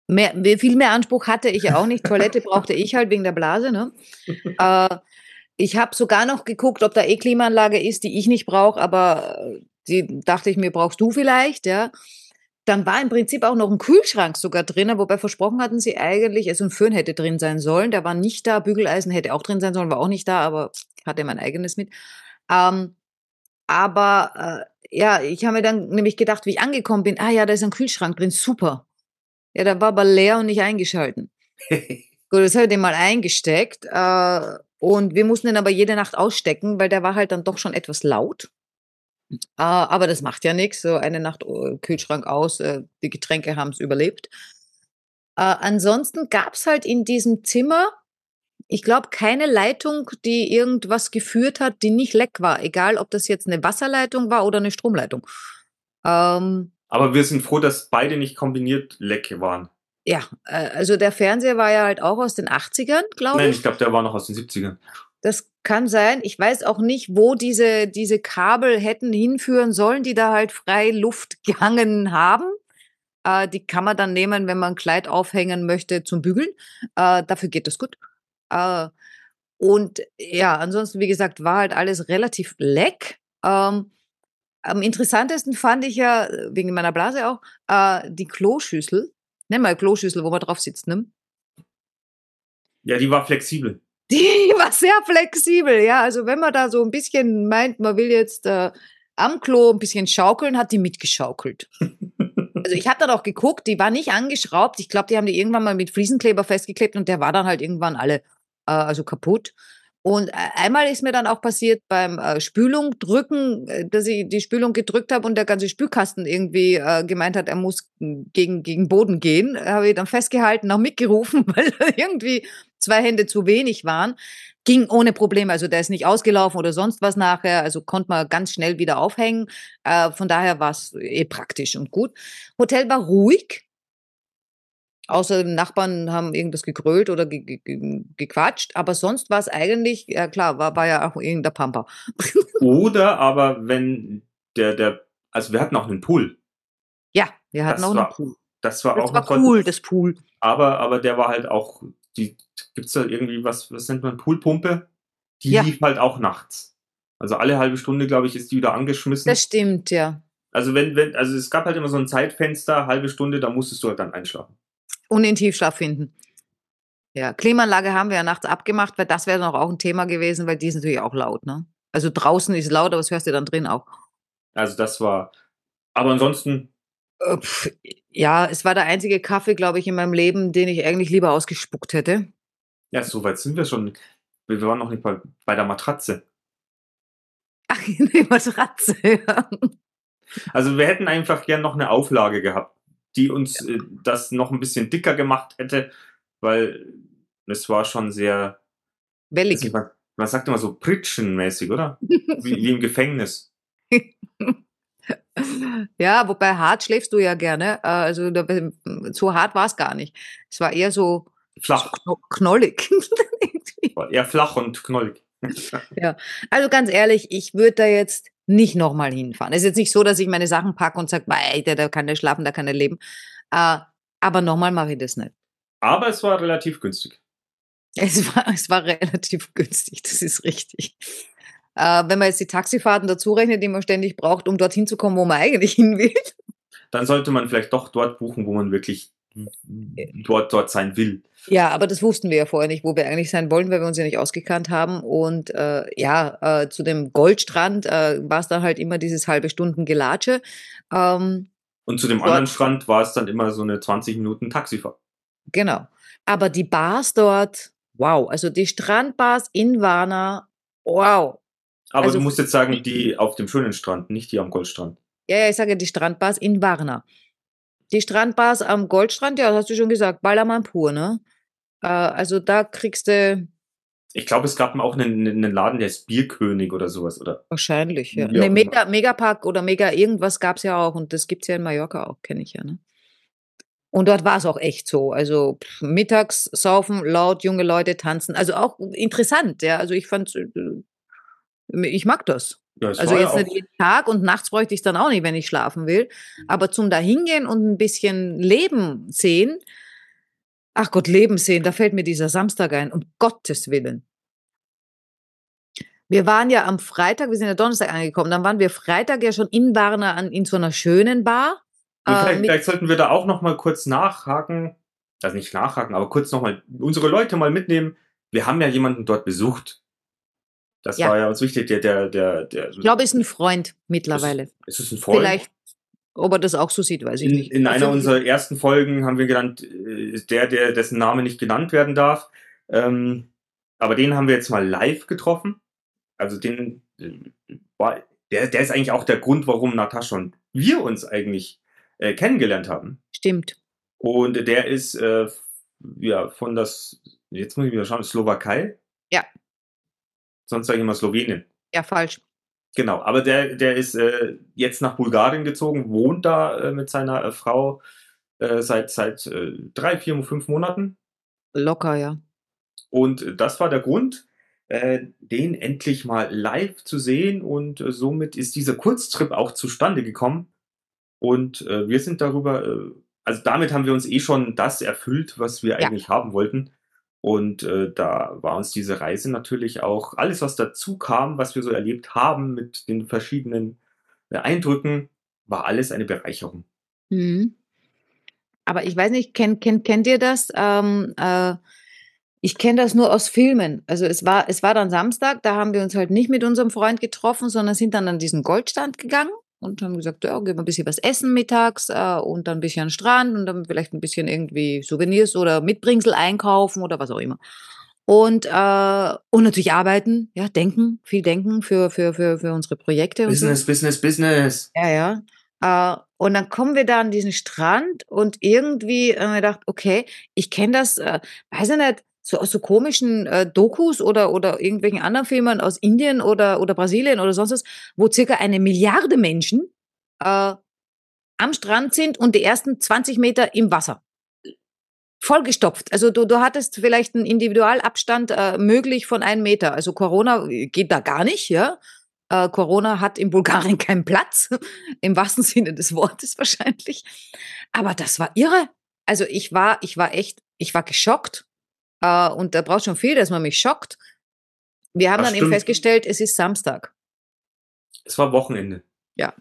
Mehr, viel mehr Anspruch hatte ich auch nicht. Toilette brauchte ich halt wegen der Blase. Ne? äh, ich habe sogar noch geguckt, ob da eh Klimaanlage ist, die ich nicht brauche, aber äh, die dachte ich mir, brauchst du vielleicht, ja. Dann war im Prinzip auch noch ein Kühlschrank sogar drin, wobei versprochen hatten sie eigentlich, also ein Föhn hätte drin sein sollen, der war nicht da, Bügeleisen hätte auch drin sein sollen, war auch nicht da, aber ich hatte mein eigenes mit. Ähm, aber äh, ja, ich habe mir dann nämlich gedacht, wie ich angekommen bin, ah ja, da ist ein Kühlschrank drin, super. Ja, der war aber leer und nicht eingeschalten. Gut, das habe ich den mal eingesteckt. Äh, und wir mussten den aber jede Nacht ausstecken, weil der war halt dann doch schon etwas laut. Äh, aber das macht ja nichts. So eine Nacht äh, Kühlschrank aus, äh, die Getränke haben es überlebt. Äh, ansonsten gab es halt in diesem Zimmer, ich glaube, keine Leitung, die irgendwas geführt hat, die nicht leck war. Egal, ob das jetzt eine Wasserleitung war oder eine Stromleitung. Ähm,
Aber wir sind froh, dass beide nicht kombiniert leck waren.
ja, äh, also der Fernseher war ja halt auch aus den 80ern, glaube
Nein,
ich.
ich glaube, der war noch aus den 70ern.
Das kann sein. Ich weiß auch nicht, wo diese, diese Kabel hätten hinführen sollen, die da halt frei Luft gehangen haben. Äh, die kann man dann nehmen, wenn man ein Kleid aufhängen möchte zum Bügeln. Äh, dafür geht das gut. Äh, und ja, ansonsten, wie gesagt, war halt alles relativ leck. Ähm, am interessantesten fand ich ja, wegen meiner Blase auch, äh, die Kloschüssel. Nenn mal Kloschüssel, wo man drauf sitzt, ne?
Ja, die war flexibel.
Die war sehr flexibel, ja. Also wenn man da so ein bisschen meint, man will jetzt äh, am Klo ein bisschen schaukeln, hat die mitgeschaukelt. Also ich habe dann auch geguckt, die war nicht angeschraubt. Ich glaube, die haben die irgendwann mal mit Fliesenkleber festgeklebt und der war dann halt irgendwann alle, äh, also kaputt. Und äh, einmal ist mir dann auch passiert beim äh, Spülung drücken, äh, dass ich die Spülung gedrückt habe und der ganze Spülkasten irgendwie äh, gemeint hat, er muss gegen, gegen Boden gehen. Habe ich dann festgehalten, auch mitgerufen, weil irgendwie zwei Hände zu wenig waren. Ging ohne Probleme, also der ist nicht ausgelaufen oder sonst was nachher, also konnte man ganz schnell wieder aufhängen. Von daher war es eh praktisch und gut. Hotel war ruhig, Außer Nachbarn haben irgendwas gegrölt oder ge ge gequatscht, aber sonst war es eigentlich, ja klar, war, war ja auch irgendein Pamper.
Oder aber wenn der, der, also wir hatten auch einen Pool.
Ja, wir hatten
Das
auch
war-
einen Pool.
Das war
Das
auch
war cool, das Pool.
Aber, aber der war halt auch, die, gibt's da irgendwie was, was nennt man, Poolpumpe? Die
Ja.
lief halt auch nachts. Also alle halbe Stunde, glaube ich, ist die wieder angeschmissen.
Das stimmt, ja.
Also wenn, wenn, also es gab halt immer so ein Zeitfenster, halbe Stunde, da musstest du halt dann einschlafen.
Und in Tiefschlaf finden. Ja, Klimaanlage haben wir ja nachts abgemacht, weil das wäre noch auch ein Thema gewesen, weil die ist natürlich auch laut, ne? Also draußen ist laut, aber das hörst du dann drin auch.
Also das war, aber ansonsten,
Äh, pf, Ja, es war der einzige Kaffee, glaube ich, in meinem Leben, den ich eigentlich lieber ausgespuckt hätte.
ja, so weit sind wir schon. Wir waren noch nicht bei, bei der Matratze.
Ach, in der Matratze. Ja.
Also wir hätten einfach gern noch eine Auflage gehabt, die uns äh, das noch ein bisschen dicker gemacht hätte, weil es war schon sehr,
Wellig.
man, man sagt immer so pritschenmäßig, oder? Wie, wie im Gefängnis.
Ja, wobei hart schläfst du ja gerne. Äh, Also da, so hart war es gar nicht. Es war eher so,
Flach.
kno- knollig.
War eher flach und knollig.
also ganz ehrlich, ich würde da jetzt nicht nochmal hinfahren. Es ist jetzt nicht so, dass ich meine Sachen packe und sage, weiter, da kann der schlafen, da kann er leben. Äh, aber nochmal mache ich das nicht.
Aber es war relativ günstig.
Es war, es war relativ günstig, das ist richtig. Äh, wenn man jetzt die Taxifahrten dazu rechnet, die man ständig braucht, um dorthin zu kommen, wo man eigentlich hin will.
Dann sollte man vielleicht doch dort buchen, wo man wirklich dort, dort sein will.
Ja, aber das wussten wir ja vorher nicht, wo wir eigentlich sein wollen, weil wir uns ja nicht ausgekannt haben. Und äh, ja, äh, zu dem Goldstrand äh, war es dann halt immer dieses halbe Stunden Gelatsche. Ähm,
Und zu dem
Dort-
anderen Strand war es dann immer so eine 20 Minuten Taxifahrt.
genau. Aber die Bars dort, wow. Also die Strandbars in Varna, wow.
Aber
Also-
du musst jetzt sagen, die auf dem schönen Strand, nicht die am Goldstrand.
Ja, ja, ich sage die Strandbars in Varna. Die Strandbars am Goldstrand, ja, das hast du schon gesagt, Ballermann pur, ne? Äh, also da kriegst du
Ich glaube, es gab auch einen, einen Laden, der ist Bierkönig oder sowas, oder?
wahrscheinlich, ja.
Auch
Ne. Mega, Megapark oder Mega irgendwas gab's ja auch und das gibt's ja in Mallorca auch, kenne ich ja, ne? Und dort war es auch echt so. Also pff, mittags saufen, laut, junge Leute tanzen. Also auch interessant, ja. Also ich fand, ich mag das.
Ja, es
Also
war ja
jetzt nicht jeden Tag und nachts bräuchte ich es dann auch nicht, wenn ich schlafen will. Aber zum dahingehen und ein bisschen Leben sehen, ach Gott, Leben sehen, da fällt mir dieser Samstag ein, um Gottes Willen. Wir waren ja am Freitag, wir sind ja Donnerstag angekommen, dann waren wir Freitag ja schon in Varna an, in so einer schönen Bar.
Und
äh,
vielleicht, vielleicht sollten wir da auch noch mal kurz nachhaken, also nicht nachhaken, aber kurz noch mal unsere Leute mal mitnehmen. Wir haben ja jemanden dort besucht. Das
Ja.
war ja uns wichtig, der, der, der, der
Ich glaube, ist ein Freund mittlerweile.
ist es ein Freund?
Vielleicht, ob er das auch so sieht, weiß ich
In,
nicht.
in einer
Also,
unserer ersten Folgen haben wir genannt, äh, der, der dessen Name nicht genannt werden darf. Ähm, aber den haben wir jetzt mal live getroffen. Also den äh, war, der, der ist eigentlich auch der Grund, warum Natascha und wir uns eigentlich äh, kennengelernt haben.
Stimmt.
Und der ist äh, ja von das, jetzt muss ich wieder schauen, Slowakei.
Ja.
Sonst sage ich immer Slowenien.
Ja, falsch.
Genau, aber der, der ist äh, jetzt nach Bulgarien gezogen, wohnt da äh, mit seiner äh, Frau äh, seit, seit äh, drei, vier, fünf Monaten.
Locker, ja.
Und das war der Grund, äh, den endlich mal live zu sehen. Und äh, somit ist dieser Kurztrip auch zustande gekommen. Und äh, wir sind darüber, äh, also damit haben wir uns eh schon das erfüllt, was wir
Ja.
eigentlich haben wollten. Und äh, da war uns diese Reise natürlich auch, alles was dazu kam, was wir so erlebt haben mit den verschiedenen äh, Eindrücken, war alles eine Bereicherung.
Mhm. Aber ich weiß nicht, kennt, kennt, kennt ihr das? Ähm, äh, ich kenne das nur aus Filmen. Also es war, es war dann Samstag, da haben wir uns halt nicht mit unserem Freund getroffen, sondern sind dann an diesen Goldstand gegangen und haben gesagt, ja, gehen wir ein bisschen was essen mittags äh, und dann ein bisschen an den Strand und dann vielleicht ein bisschen irgendwie Souvenirs oder Mitbringsel einkaufen oder was auch immer. Und, äh, und natürlich arbeiten, ja, denken, viel denken für, für, für, für unsere Projekte.
Business,
so.
Business, Business.
Ja, ja. Äh, und dann kommen wir da an diesen Strand und irgendwie haben wir gedacht, okay, ich kenne das, äh, weiß ich nicht, so aus so komischen äh, Dokus oder, oder irgendwelchen anderen Filmen aus Indien oder, oder Brasilien oder sonst was, wo circa eine Milliarde Menschen äh, am Strand sind und die ersten 20 Meter im Wasser. Vollgestopft. Also du, du hattest vielleicht einen Individualabstand äh, möglich von einem Meter. Also Corona geht da gar nicht, ja. Äh, Corona hat in Bulgarien keinen Platz, im wahrsten Sinne des Wortes wahrscheinlich. Aber das war irre. Also ich war, ich war echt, ich war geschockt. Äh, und da braucht schon viel, dass man mich schockt. Wir haben
Das
dann eben
stimmt.
festgestellt, es ist Samstag.
Es war Wochenende.
Ja.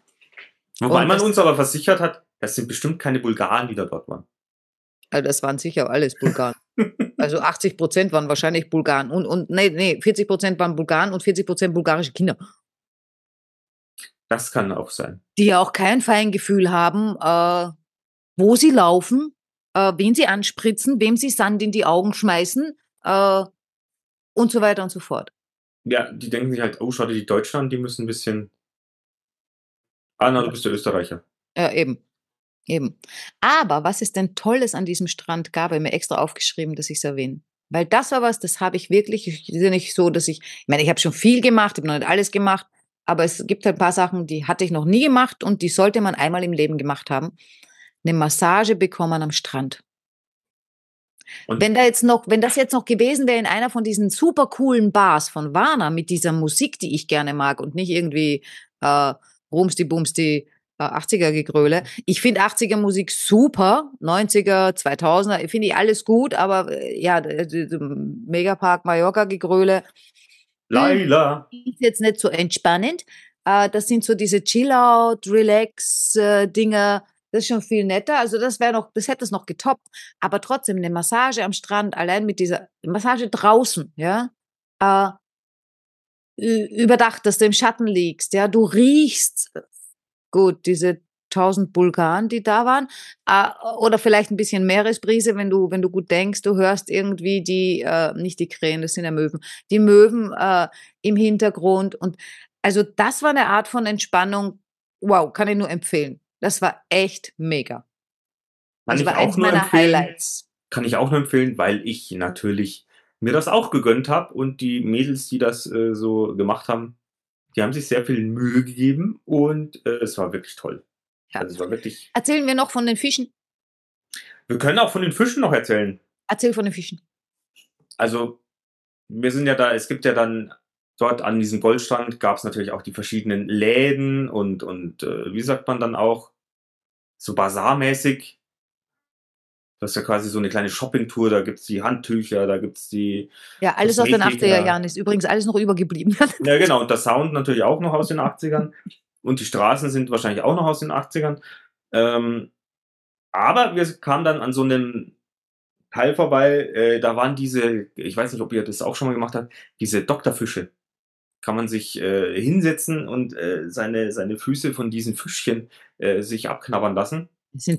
Wobei man uns aber versichert hat, das sind bestimmt keine Bulgaren, die da dort waren.
Also das waren sicher alles Bulgaren. Also 80 Prozent waren wahrscheinlich Bulgaren. Und, und nee, nee, 40 Prozent waren Bulgaren und 40 Prozent bulgarische Kinder,
Das kann auch sein.
die ja auch kein Feingefühl haben, äh, wo sie laufen, äh, wen sie anspritzen, wem sie Sand in die Augen schmeißen äh, und so weiter und so fort.
Ja, die denken sich halt, oh, schau dir die Deutschen an, die müssen ein bisschen. Ah, na, du bist der Österreicher.
Ja, eben. Eben. Aber was es denn Tolles an diesem Strand gab, habe ich mir extra aufgeschrieben, dass ich es erwähne. Weil das war was, das habe ich wirklich, ist ja nicht so, dass ich, ich meine, ich habe schon viel gemacht, ich habe noch nicht alles gemacht, aber es gibt halt ein paar Sachen, die hatte ich noch nie gemacht und die sollte man einmal im Leben gemacht haben. Eine Massage bekommen am Strand.
Und
Wenn da jetzt noch, wenn das jetzt noch gewesen wäre in einer von diesen super coolen Bars von Warner mit dieser Musik, die ich gerne mag und nicht irgendwie äh, Rumsti Bumsti äh, 80er Gegröle. Ich finde 80er Musik super, 90er, 2000er, finde ich alles gut, aber äh, ja, Megapark Mallorca Gegröle
Laila.
ist jetzt nicht so entspannend. Äh, das sind so diese Chill-out, Relax-Dinger. Das ist schon viel netter. Also das wäre noch, das hätte es noch getoppt. Aber trotzdem eine Massage am Strand, allein mit dieser Massage draußen, ja, äh, überdacht, dass du im Schatten liegst, ja, du riechst gut diese tausend Bulgaren, die da waren, äh, oder vielleicht ein bisschen Meeresbrise, wenn du, wenn du gut denkst, du hörst irgendwie die, äh, nicht die Krähen, das sind ja Möwen, die Möwen äh, im Hintergrund und also das war eine Art von Entspannung, wow, kann ich nur empfehlen. Das war echt mega.
Kann
Das
ich
war
auch
eins
nur
meiner
empfehlen.
Highlights.
Kann ich auch nur empfehlen, weil ich natürlich mir das auch gegönnt habe und die Mädels, die das äh, so gemacht haben, die haben sich sehr viel Mühe gegeben und äh, es war wirklich toll.
Ja.
Also es war wirklich.
Erzählen wir noch von den Fischen.
Wir können auch von den Fischen noch erzählen.
Erzähl von den Fischen.
Also wir sind ja da, es gibt ja dann dort an diesem Goldstrand gab es natürlich auch die verschiedenen Läden und, und äh, wie sagt man dann auch, so basarmäßig. Das ist ja quasi so eine kleine Shoppingtour, da gibt's die Handtücher, da gibt's die,
Ja, alles aus den
Kosmetik,
80er
ja.
Jahren ist übrigens alles noch übergeblieben.
ja genau, und der Sound natürlich auch noch aus den 80ern. Und die Straßen sind wahrscheinlich auch noch aus den 80ern. Ähm, aber wir kamen dann an so einem Teil vorbei, äh, da waren diese, ich weiß nicht, ob ihr das auch schon mal gemacht habt, diese Doktorfische. Kann man sich äh, hinsetzen und äh, seine, seine Füße von diesen Fischchen äh, sich abknabbern lassen.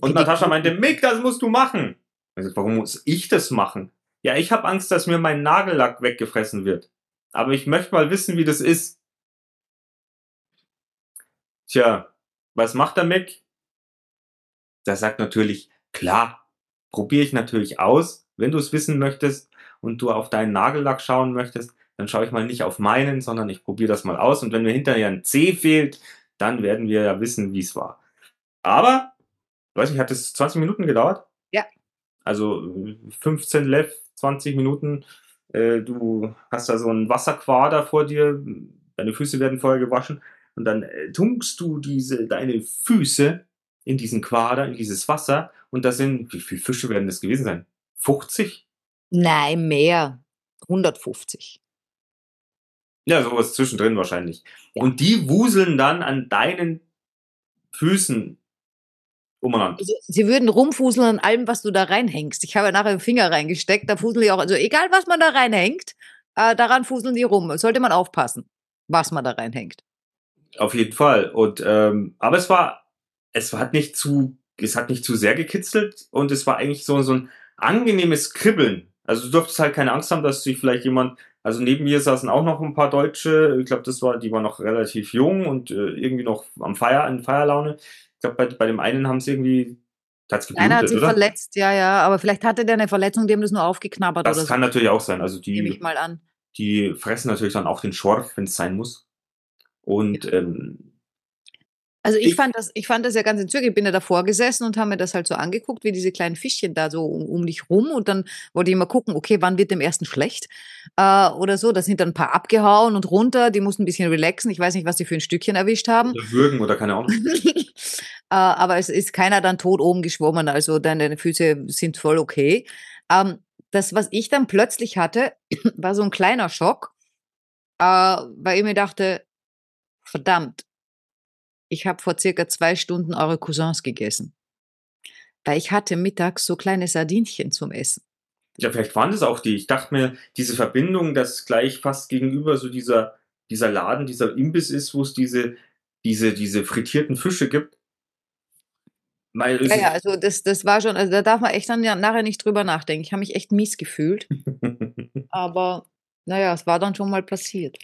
Und Natascha meinte, Mick, das musst du machen. Ich so, warum muss ich das machen? Ja, ich habe Angst, dass mir mein Nagellack weggefressen wird. Aber ich möchte mal wissen, wie das ist. Tja, was macht der Mick? Der sagt natürlich, klar, probiere ich natürlich aus. Wenn du es wissen möchtest und du auf deinen Nagellack schauen möchtest, dann schaue ich mal nicht auf meinen, sondern ich probiere das mal aus. Und wenn mir hinterher ein C fehlt, dann werden wir ja wissen, wie es war. Aber, weiß ich, hat es 20 Minuten gedauert?
Ja.
Also äh, 15 Lev, 20 Minuten. Äh, Du hast da so ein Wasserquader vor dir, deine Füße werden vorher gewaschen und dann äh, tunkst du diese, deine Füße in diesen Quader, in dieses Wasser und da sind, wie viele Fische werden das gewesen sein? 50?
Nein, mehr. 150.
Ja, sowas zwischendrin wahrscheinlich.
Ja.
Und die wuseln dann an deinen Füßen umeinander.
Also, sie würden rumfuseln an allem, was du da reinhängst. Ich habe ja nachher den Finger reingesteckt, da fuseln die auch, also egal was man da reinhängt, äh, daran fuseln die rum. Sollte man aufpassen, was man da reinhängt.
Auf jeden Fall. Und ähm, aber es war, es hat nicht zu, es hat nicht zu sehr gekitzelt und es war eigentlich so, so ein angenehmes Kribbeln. Also du durftest halt keine Angst haben, dass sich vielleicht jemand, also neben mir saßen auch noch ein paar Deutsche, ich glaube, das war, die waren noch relativ jung und äh, irgendwie noch am Feier, in Feierlaune. Ich glaube, bei, bei dem einen haben sie irgendwie hat's geblutet,
Einer hat sich
oder?
verletzt, ja, ja, aber vielleicht hatte der eine Verletzung, dem das nur aufgeknabbert
Das kann
so.
natürlich auch sein. Also
Nehme ich
die,
mal an.
die fressen natürlich dann auch den Schorf, wenn es sein muss. Und ähm,
Also ich,
Ich-
fand das, ich fand das ja ganz entzückend. Ich bin ja davor gesessen und habe mir das halt so angeguckt, wie diese kleinen Fischchen da so um, um dich rum. Und dann wollte ich mal gucken, okay, wann wird dem ersten schlecht? Äh, oder so. Da sind dann ein paar abgehauen und runter. Die mussten ein bisschen relaxen. Ich weiß nicht, was die für ein Stückchen erwischt haben.
oder würgen oder keine Ahnung.
äh, aber es ist keiner dann tot oben geschwommen. Also deine Füße sind voll okay. Ähm, das, was ich dann plötzlich hatte, war so ein kleiner Schock, äh, weil ich mir dachte, verdammt, ich habe vor circa zwei Stunden eure Cousins gegessen. Weil ich hatte mittags so kleine Sardinchen zum Essen.
Ja, vielleicht waren das auch die. Ich dachte mir, diese Verbindung, dass gleich fast gegenüber so dieser, dieser Laden, dieser Imbiss ist, wo es diese, diese, diese frittierten Fische gibt. Es
Ja, ja, also das, das war schon, also da darf man echt dann ja nachher nicht drüber nachdenken. Ich habe mich echt mies gefühlt, aber naja, es war dann schon mal passiert.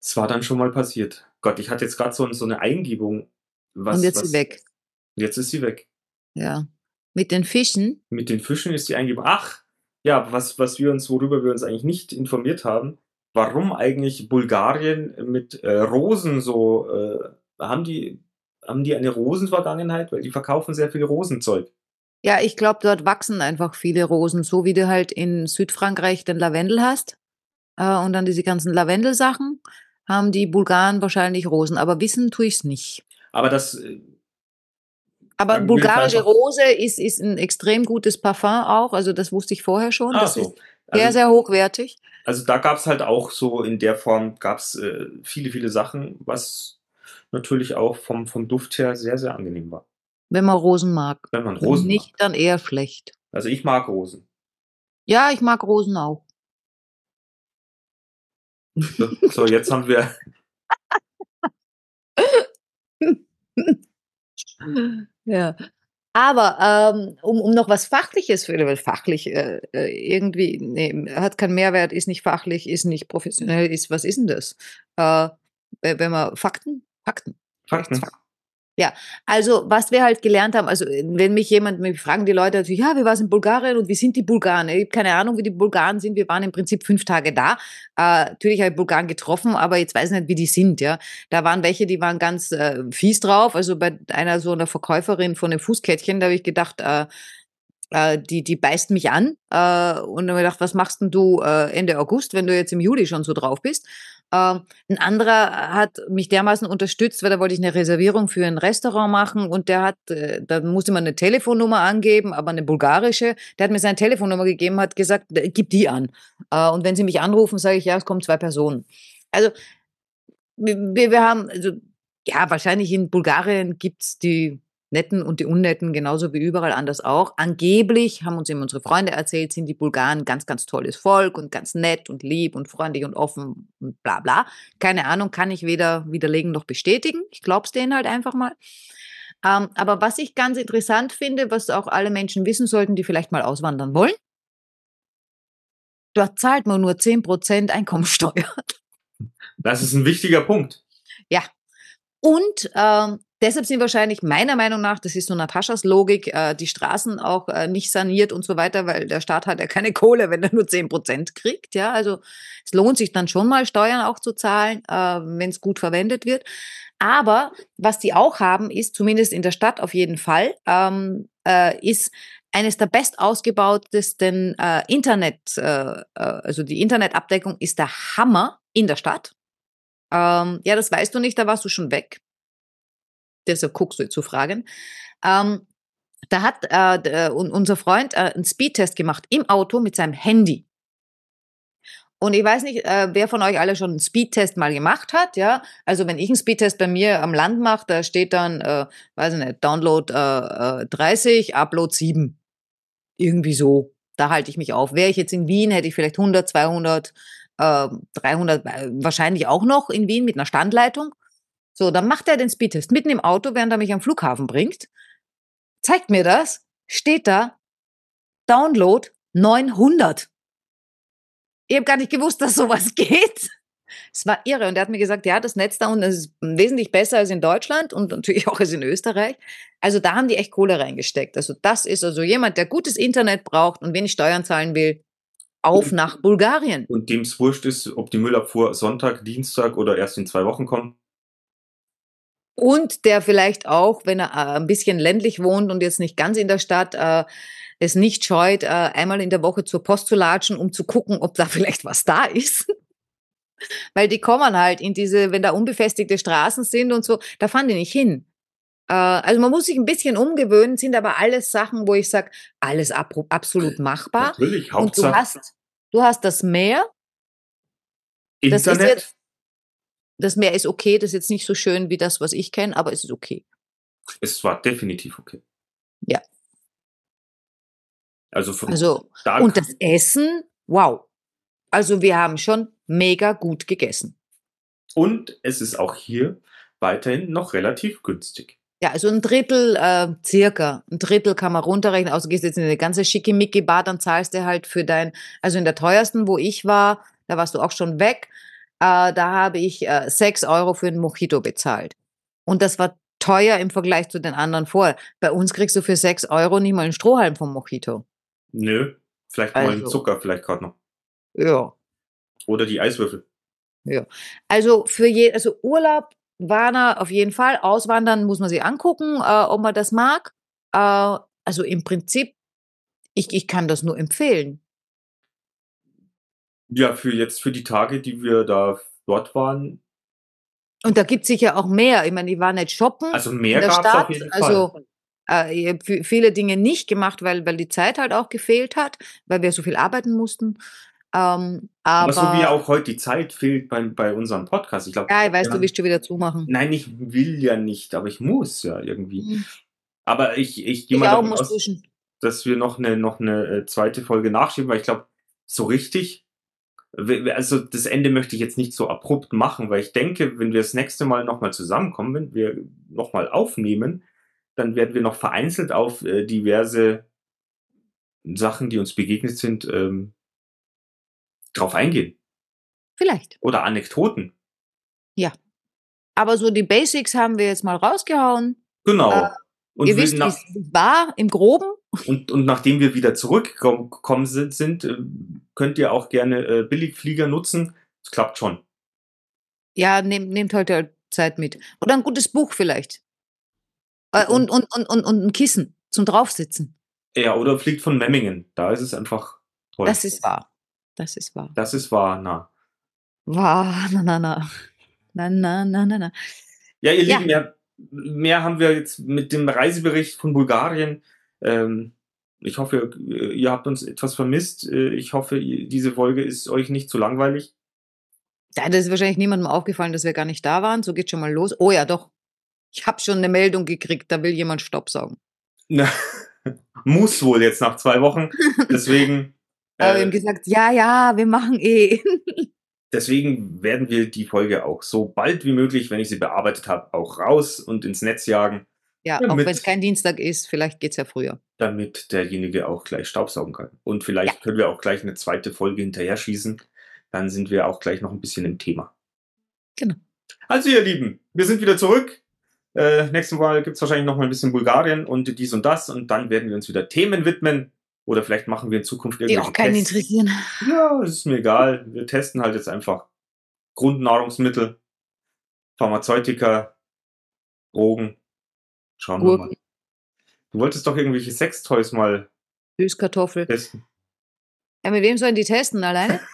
Es war dann schon mal passiert. Gott, ich hatte jetzt gerade so, so eine Eingebung. Was,
Und jetzt
was,
sie weg.
Jetzt ist sie weg.
Ja. Mit den Fischen,
Mit den Fischen ist die Eingebung. Ach, ja, was, was wir uns, worüber wir uns eigentlich nicht informiert haben, warum eigentlich Bulgarien mit äh, Rosen so, äh, haben die, haben die eine Rosenvergangenheit? Weil die verkaufen sehr viel Rosenzeug.
ja, ich glaube, dort wachsen einfach viele Rosen, so wie du halt in Südfrankreich den Lavendel hast äh, und dann diese ganzen Lavendelsachen, haben die Bulgaren wahrscheinlich Rosen, aber wissen tue ich es nicht.
Aber das, äh,
Aber bulgarische Rose ist, ist ein extrem gutes Parfum auch, also das wusste ich vorher schon.
ah,
das
so.
ist sehr,
Also,
sehr hochwertig.
also da gab's halt auch so in der Form, gab's äh, viele, viele Sachen, was natürlich auch vom, vom Duft her sehr, sehr angenehm war.
Wenn man Rosen mag.
Wenn man
Wenn
Rosen
nicht,
mag.
dann eher schlecht.
Also ich mag Rosen.
Ja, ich mag Rosen auch.
So, jetzt haben wir
Ja. Aber ähm, um, um noch was Fachliches weil fachlich äh, äh, irgendwie, nee, hat keinen Mehrwert, ist nicht fachlich, ist nicht professionell, ist, was ist denn das? Äh, wenn man Fakten? Fakten.
Fakten.
Ja, also was wir halt gelernt haben, also wenn mich jemand, mich fragen die Leute natürlich, ja, wie war es in Bulgarien und wie sind die Bulgaren? Ich habe keine Ahnung, wie die Bulgaren sind. Wir waren im Prinzip fünf Tage da. Äh, natürlich habe ich Bulgaren getroffen, aber jetzt weiß ich nicht, wie die sind. Ja, da waren welche, die waren ganz äh, fies drauf. Also bei einer so einer Verkäuferin von einem Fußkettchen, da habe ich gedacht, äh, äh, die, die beißt mich an. Äh, und dann habe ich gedacht, was machst denn du äh, Ende August, wenn du jetzt im Juli schon so drauf bist? Ähm, ein anderer hat mich dermaßen unterstützt, weil da wollte ich eine Reservierung für ein Restaurant machen und der hat, äh, da musste man eine Telefonnummer angeben, aber eine bulgarische. Der hat mir seine Telefonnummer gegeben, hat gesagt, äh, gib die an. Äh, und wenn sie mich anrufen, sage ich, ja, es kommen zwei Personen. Also wir, wir haben, also ja, wahrscheinlich in Bulgarien gibt's die Netten und die Unnetten, genauso wie überall anders auch. Angeblich, haben uns eben unsere Freunde erzählt, sind die Bulgaren ganz, ganz tolles Volk und ganz nett und lieb und freundlich und offen und bla bla. Keine Ahnung, kann ich weder widerlegen noch bestätigen. Ich glaube es denen halt einfach mal. Ähm, aber was ich ganz interessant finde, was auch alle Menschen wissen sollten, die vielleicht mal auswandern wollen, dort zahlt man nur 10% Einkommensteuer.
Das ist ein wichtiger Punkt.
Und ähm, deshalb sind wahrscheinlich meiner Meinung nach, das ist so Nataschas Logik, äh, die Straßen auch äh, nicht saniert und so weiter, weil der Staat hat ja keine Kohle, wenn er nur 10 Prozent kriegt. Ja, also es lohnt sich dann schon mal Steuern auch zu zahlen, äh, wenn es gut verwendet wird. Aber was die auch haben, ist zumindest in der Stadt auf jeden Fall, ähm, äh, ist eines der best ausgebautesten Internet, also die Internetabdeckung ist der Hammer in der Stadt. Ähm, ja, das weißt du nicht, da warst du schon weg. Deshalb guckst du zu fragen. Ähm, da hat äh, äh, un- unser Freund äh, einen Speedtest gemacht im Auto mit seinem Handy. Und ich weiß nicht, äh, wer von euch alle schon einen Speedtest mal gemacht hat, ja. Also wenn ich einen Speedtest bei mir am Land mache, da steht dann, äh, weiß ich nicht, Download äh, äh, 30, Upload 7. Irgendwie so. Da halte ich mich auf. Wäre ich jetzt in Wien, hätte ich vielleicht 100, 200, äh, 300, äh, wahrscheinlich auch noch in Wien mit einer Standleitung. So, dann macht er den Speedtest mitten im Auto, während er mich am Flughafen bringt. Zeigt mir das, steht da, Download 900. Ich habe gar nicht gewusst, dass sowas geht. Es war irre. Und er hat mir gesagt, ja, das Netz da unten ist wesentlich besser als in Deutschland und natürlich auch als in Österreich. Also da haben die echt Kohle reingesteckt. Also das ist also jemand, der gutes Internet braucht und wenig Steuern zahlen will, auf nach Bulgarien.
Und dem es wurscht ist, ob die Müllabfuhr Sonntag, Dienstag oder erst in zwei Wochen kommt.
Und der vielleicht auch, wenn er äh, ein bisschen ländlich wohnt und jetzt nicht ganz in der Stadt, äh, es nicht scheut, äh, einmal in der Woche zur Post zu latschen, um zu gucken, ob da vielleicht was da ist. Weil die kommen halt in diese, wenn da unbefestigte Straßen sind und so, da fahren die nicht hin. Äh, also man muss sich ein bisschen umgewöhnen, sind aber alles Sachen, wo ich sage, alles ab, absolut machbar.
Natürlich,
Und du
Hauptsache
hast, du hast das Meer, das ist
Internet.
jetzt, das Meer ist okay, das ist jetzt nicht so schön wie das, was ich kenne, aber es ist okay.
es war definitiv okay.
Ja.
Also von
Also,
da
und das Essen, wow. Also wir haben schon mega gut gegessen.
und es ist auch hier weiterhin noch relativ günstig.
Ja, also ein Drittel, äh, circa, ein Drittel kann man runterrechnen, außer gehst jetzt in eine ganze schickimicki-Bar, dann zahlst du halt für dein, also in der teuersten, wo ich war, da warst du auch schon weg, äh, da habe ich äh, 6 Euro für einen Mojito bezahlt. Und das war teuer im Vergleich zu den anderen vorher. Bei uns kriegst du für 6 Euro nicht mal einen Strohhalm vom Mojito.
Nö, vielleicht mal einen
Also.
Zucker, vielleicht gerade noch.
Ja.
Oder die Eiswürfel.
Also für je, also Urlaub war da auf jeden Fall. Auswandern muss man sich angucken, äh, ob man das mag. Äh, also im Prinzip, ich, ich kann das nur empfehlen.
Ja, für jetzt für die Tage, die wir da dort waren,
Und da gibt sicher auch mehr. Ich meine, ich war nicht shoppen
also mehr
der
gab es auf jeden
also
Fall.
äh, ich hab vi- viele Dinge nicht gemacht, weil, weil die Zeit halt auch gefehlt hat, weil wir so viel arbeiten mussten. Ähm, aber
Aber so wie auch heute die Zeit fehlt bei, bei unserem Podcast. Ich glaube,
ja, ich weiß, du willst schon wieder zumachen.
Nein, ich will ja nicht, aber ich muss ja irgendwie.
Hm.
Aber ich, ich gehe mal davon aus,
duschen.
dass wir noch eine, noch eine äh, zweite Folge nachschieben, weil ich glaube, so richtig, also das Ende möchte ich jetzt nicht so abrupt machen, weil ich denke, wenn wir das nächste Mal nochmal zusammenkommen, wenn wir nochmal aufnehmen, dann werden wir noch vereinzelt auf äh, diverse Sachen, die uns begegnet sind, ähm, drauf eingehen.
Vielleicht.
Oder Anekdoten.
Aber so die Basics haben wir jetzt mal rausgehauen.
Genau.
Äh,
und,
Ihr wisst, wie es war im Groben.
und, und nachdem wir wieder zurückgekommen sind, sind äh, könnt ihr auch gerne äh, Billigflieger nutzen. Es klappt schon.
Ja, nehmt, nehmt heute Zeit mit. Oder ein gutes Buch vielleicht. Äh, und, und, und, und, und ein Kissen zum Draufsitzen.
Ja, oder fliegt von Memmingen. Da ist es einfach toll.
Das ist wahr. Das ist wahr.
das ist wahr, na.
Wahr, na, na, na. Na, na, na, na, na.
Ja, ihr
Ja.
Lieben, mehr, haben wir jetzt mit dem Reisebericht von Bulgarien. Ähm, ich hoffe, ihr, habt uns etwas vermisst. Äh, Ich hoffe, diese Folge ist euch nicht zu langweilig.
Ja, das ist wahrscheinlich niemandem aufgefallen, dass wir gar nicht da waren. So geht schon mal los. Oh ja, doch. Ich habe schon eine Meldung gekriegt, da will jemand Stopp sagen.
Na, Muss wohl jetzt nach zwei Wochen. Deswegen,
Aber wir haben
äh,
gesagt, ja, ja, wir machen eh.
deswegen werden wir die Folge auch so bald wie möglich, wenn ich sie bearbeitet habe, auch raus und ins Netz jagen,
Ja,
Ja,
auch wenn es kein Dienstag ist, vielleicht geht's ja früher.
damit derjenige auch gleich Staubsaugen kann. Und vielleicht können wir auch gleich eine zweite Folge hinterher schießen. Dann sind wir auch gleich noch ein bisschen im Thema.
Genau.
Also ihr Lieben, wir sind wieder zurück. Äh, nächstes Mal gibt's wahrscheinlich noch mal ein bisschen Bulgarien und dies und das. Und dann werden wir uns wieder Themen widmen. Oder vielleicht machen wir in Zukunft
Die
irgendwelche
auch keinen
Tests.
interessieren.
Ja, es ist mir egal. Wir testen halt jetzt einfach Grundnahrungsmittel, Pharmazeutika, Drogen. Schauen wir mal.
Gurken,
Du wolltest doch irgendwelche Sextoys mal
Süßkartoffel.
testen.
Ja, mit wem sollen die testen? Alleine?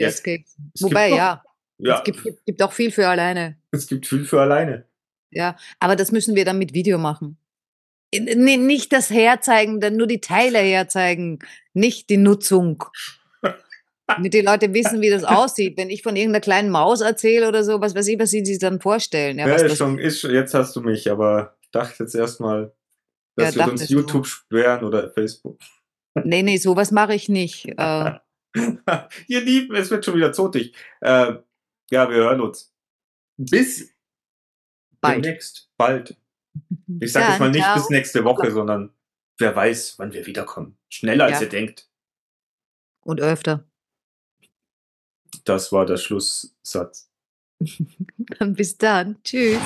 Ja,
Es gibt-
es
Wobei, ja,
Ja,
es gibt, gibt, gibt auch viel für alleine.
es gibt viel für alleine.
Ja, aber das müssen wir dann mit Video machen. N- n- Nicht das Herzeigen, dann nur die Teile herzeigen, nicht die Nutzung. Damit die Leute wissen, wie das aussieht. Wenn ich von irgendeiner kleinen Maus erzähle oder so, was weiß ich, was sie sich dann vorstellen. Ja,
Ja, ist schon, ist jetzt hast du mich, aber ich dachte jetzt erstmal,
Ja,
dass wir uns
dachtest du.
YouTube sperren oder Facebook.
nee, nee, sowas mache ich nicht. Äh,
Ihr Lieben, es wird schon wieder zotig. Äh, ja, wir hören uns. Bis
Bald.
Demnächst. Bald. Ich sage jetzt mal nicht bis nächste Woche, sondern wer weiß, wann wir wiederkommen. Schneller als
Ja.
ihr denkt.
Und öfter.
Das war der Schlusssatz.
Dann bis dann. Tschüss.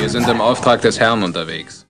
Wir sind im Auftrag des Herrn unterwegs.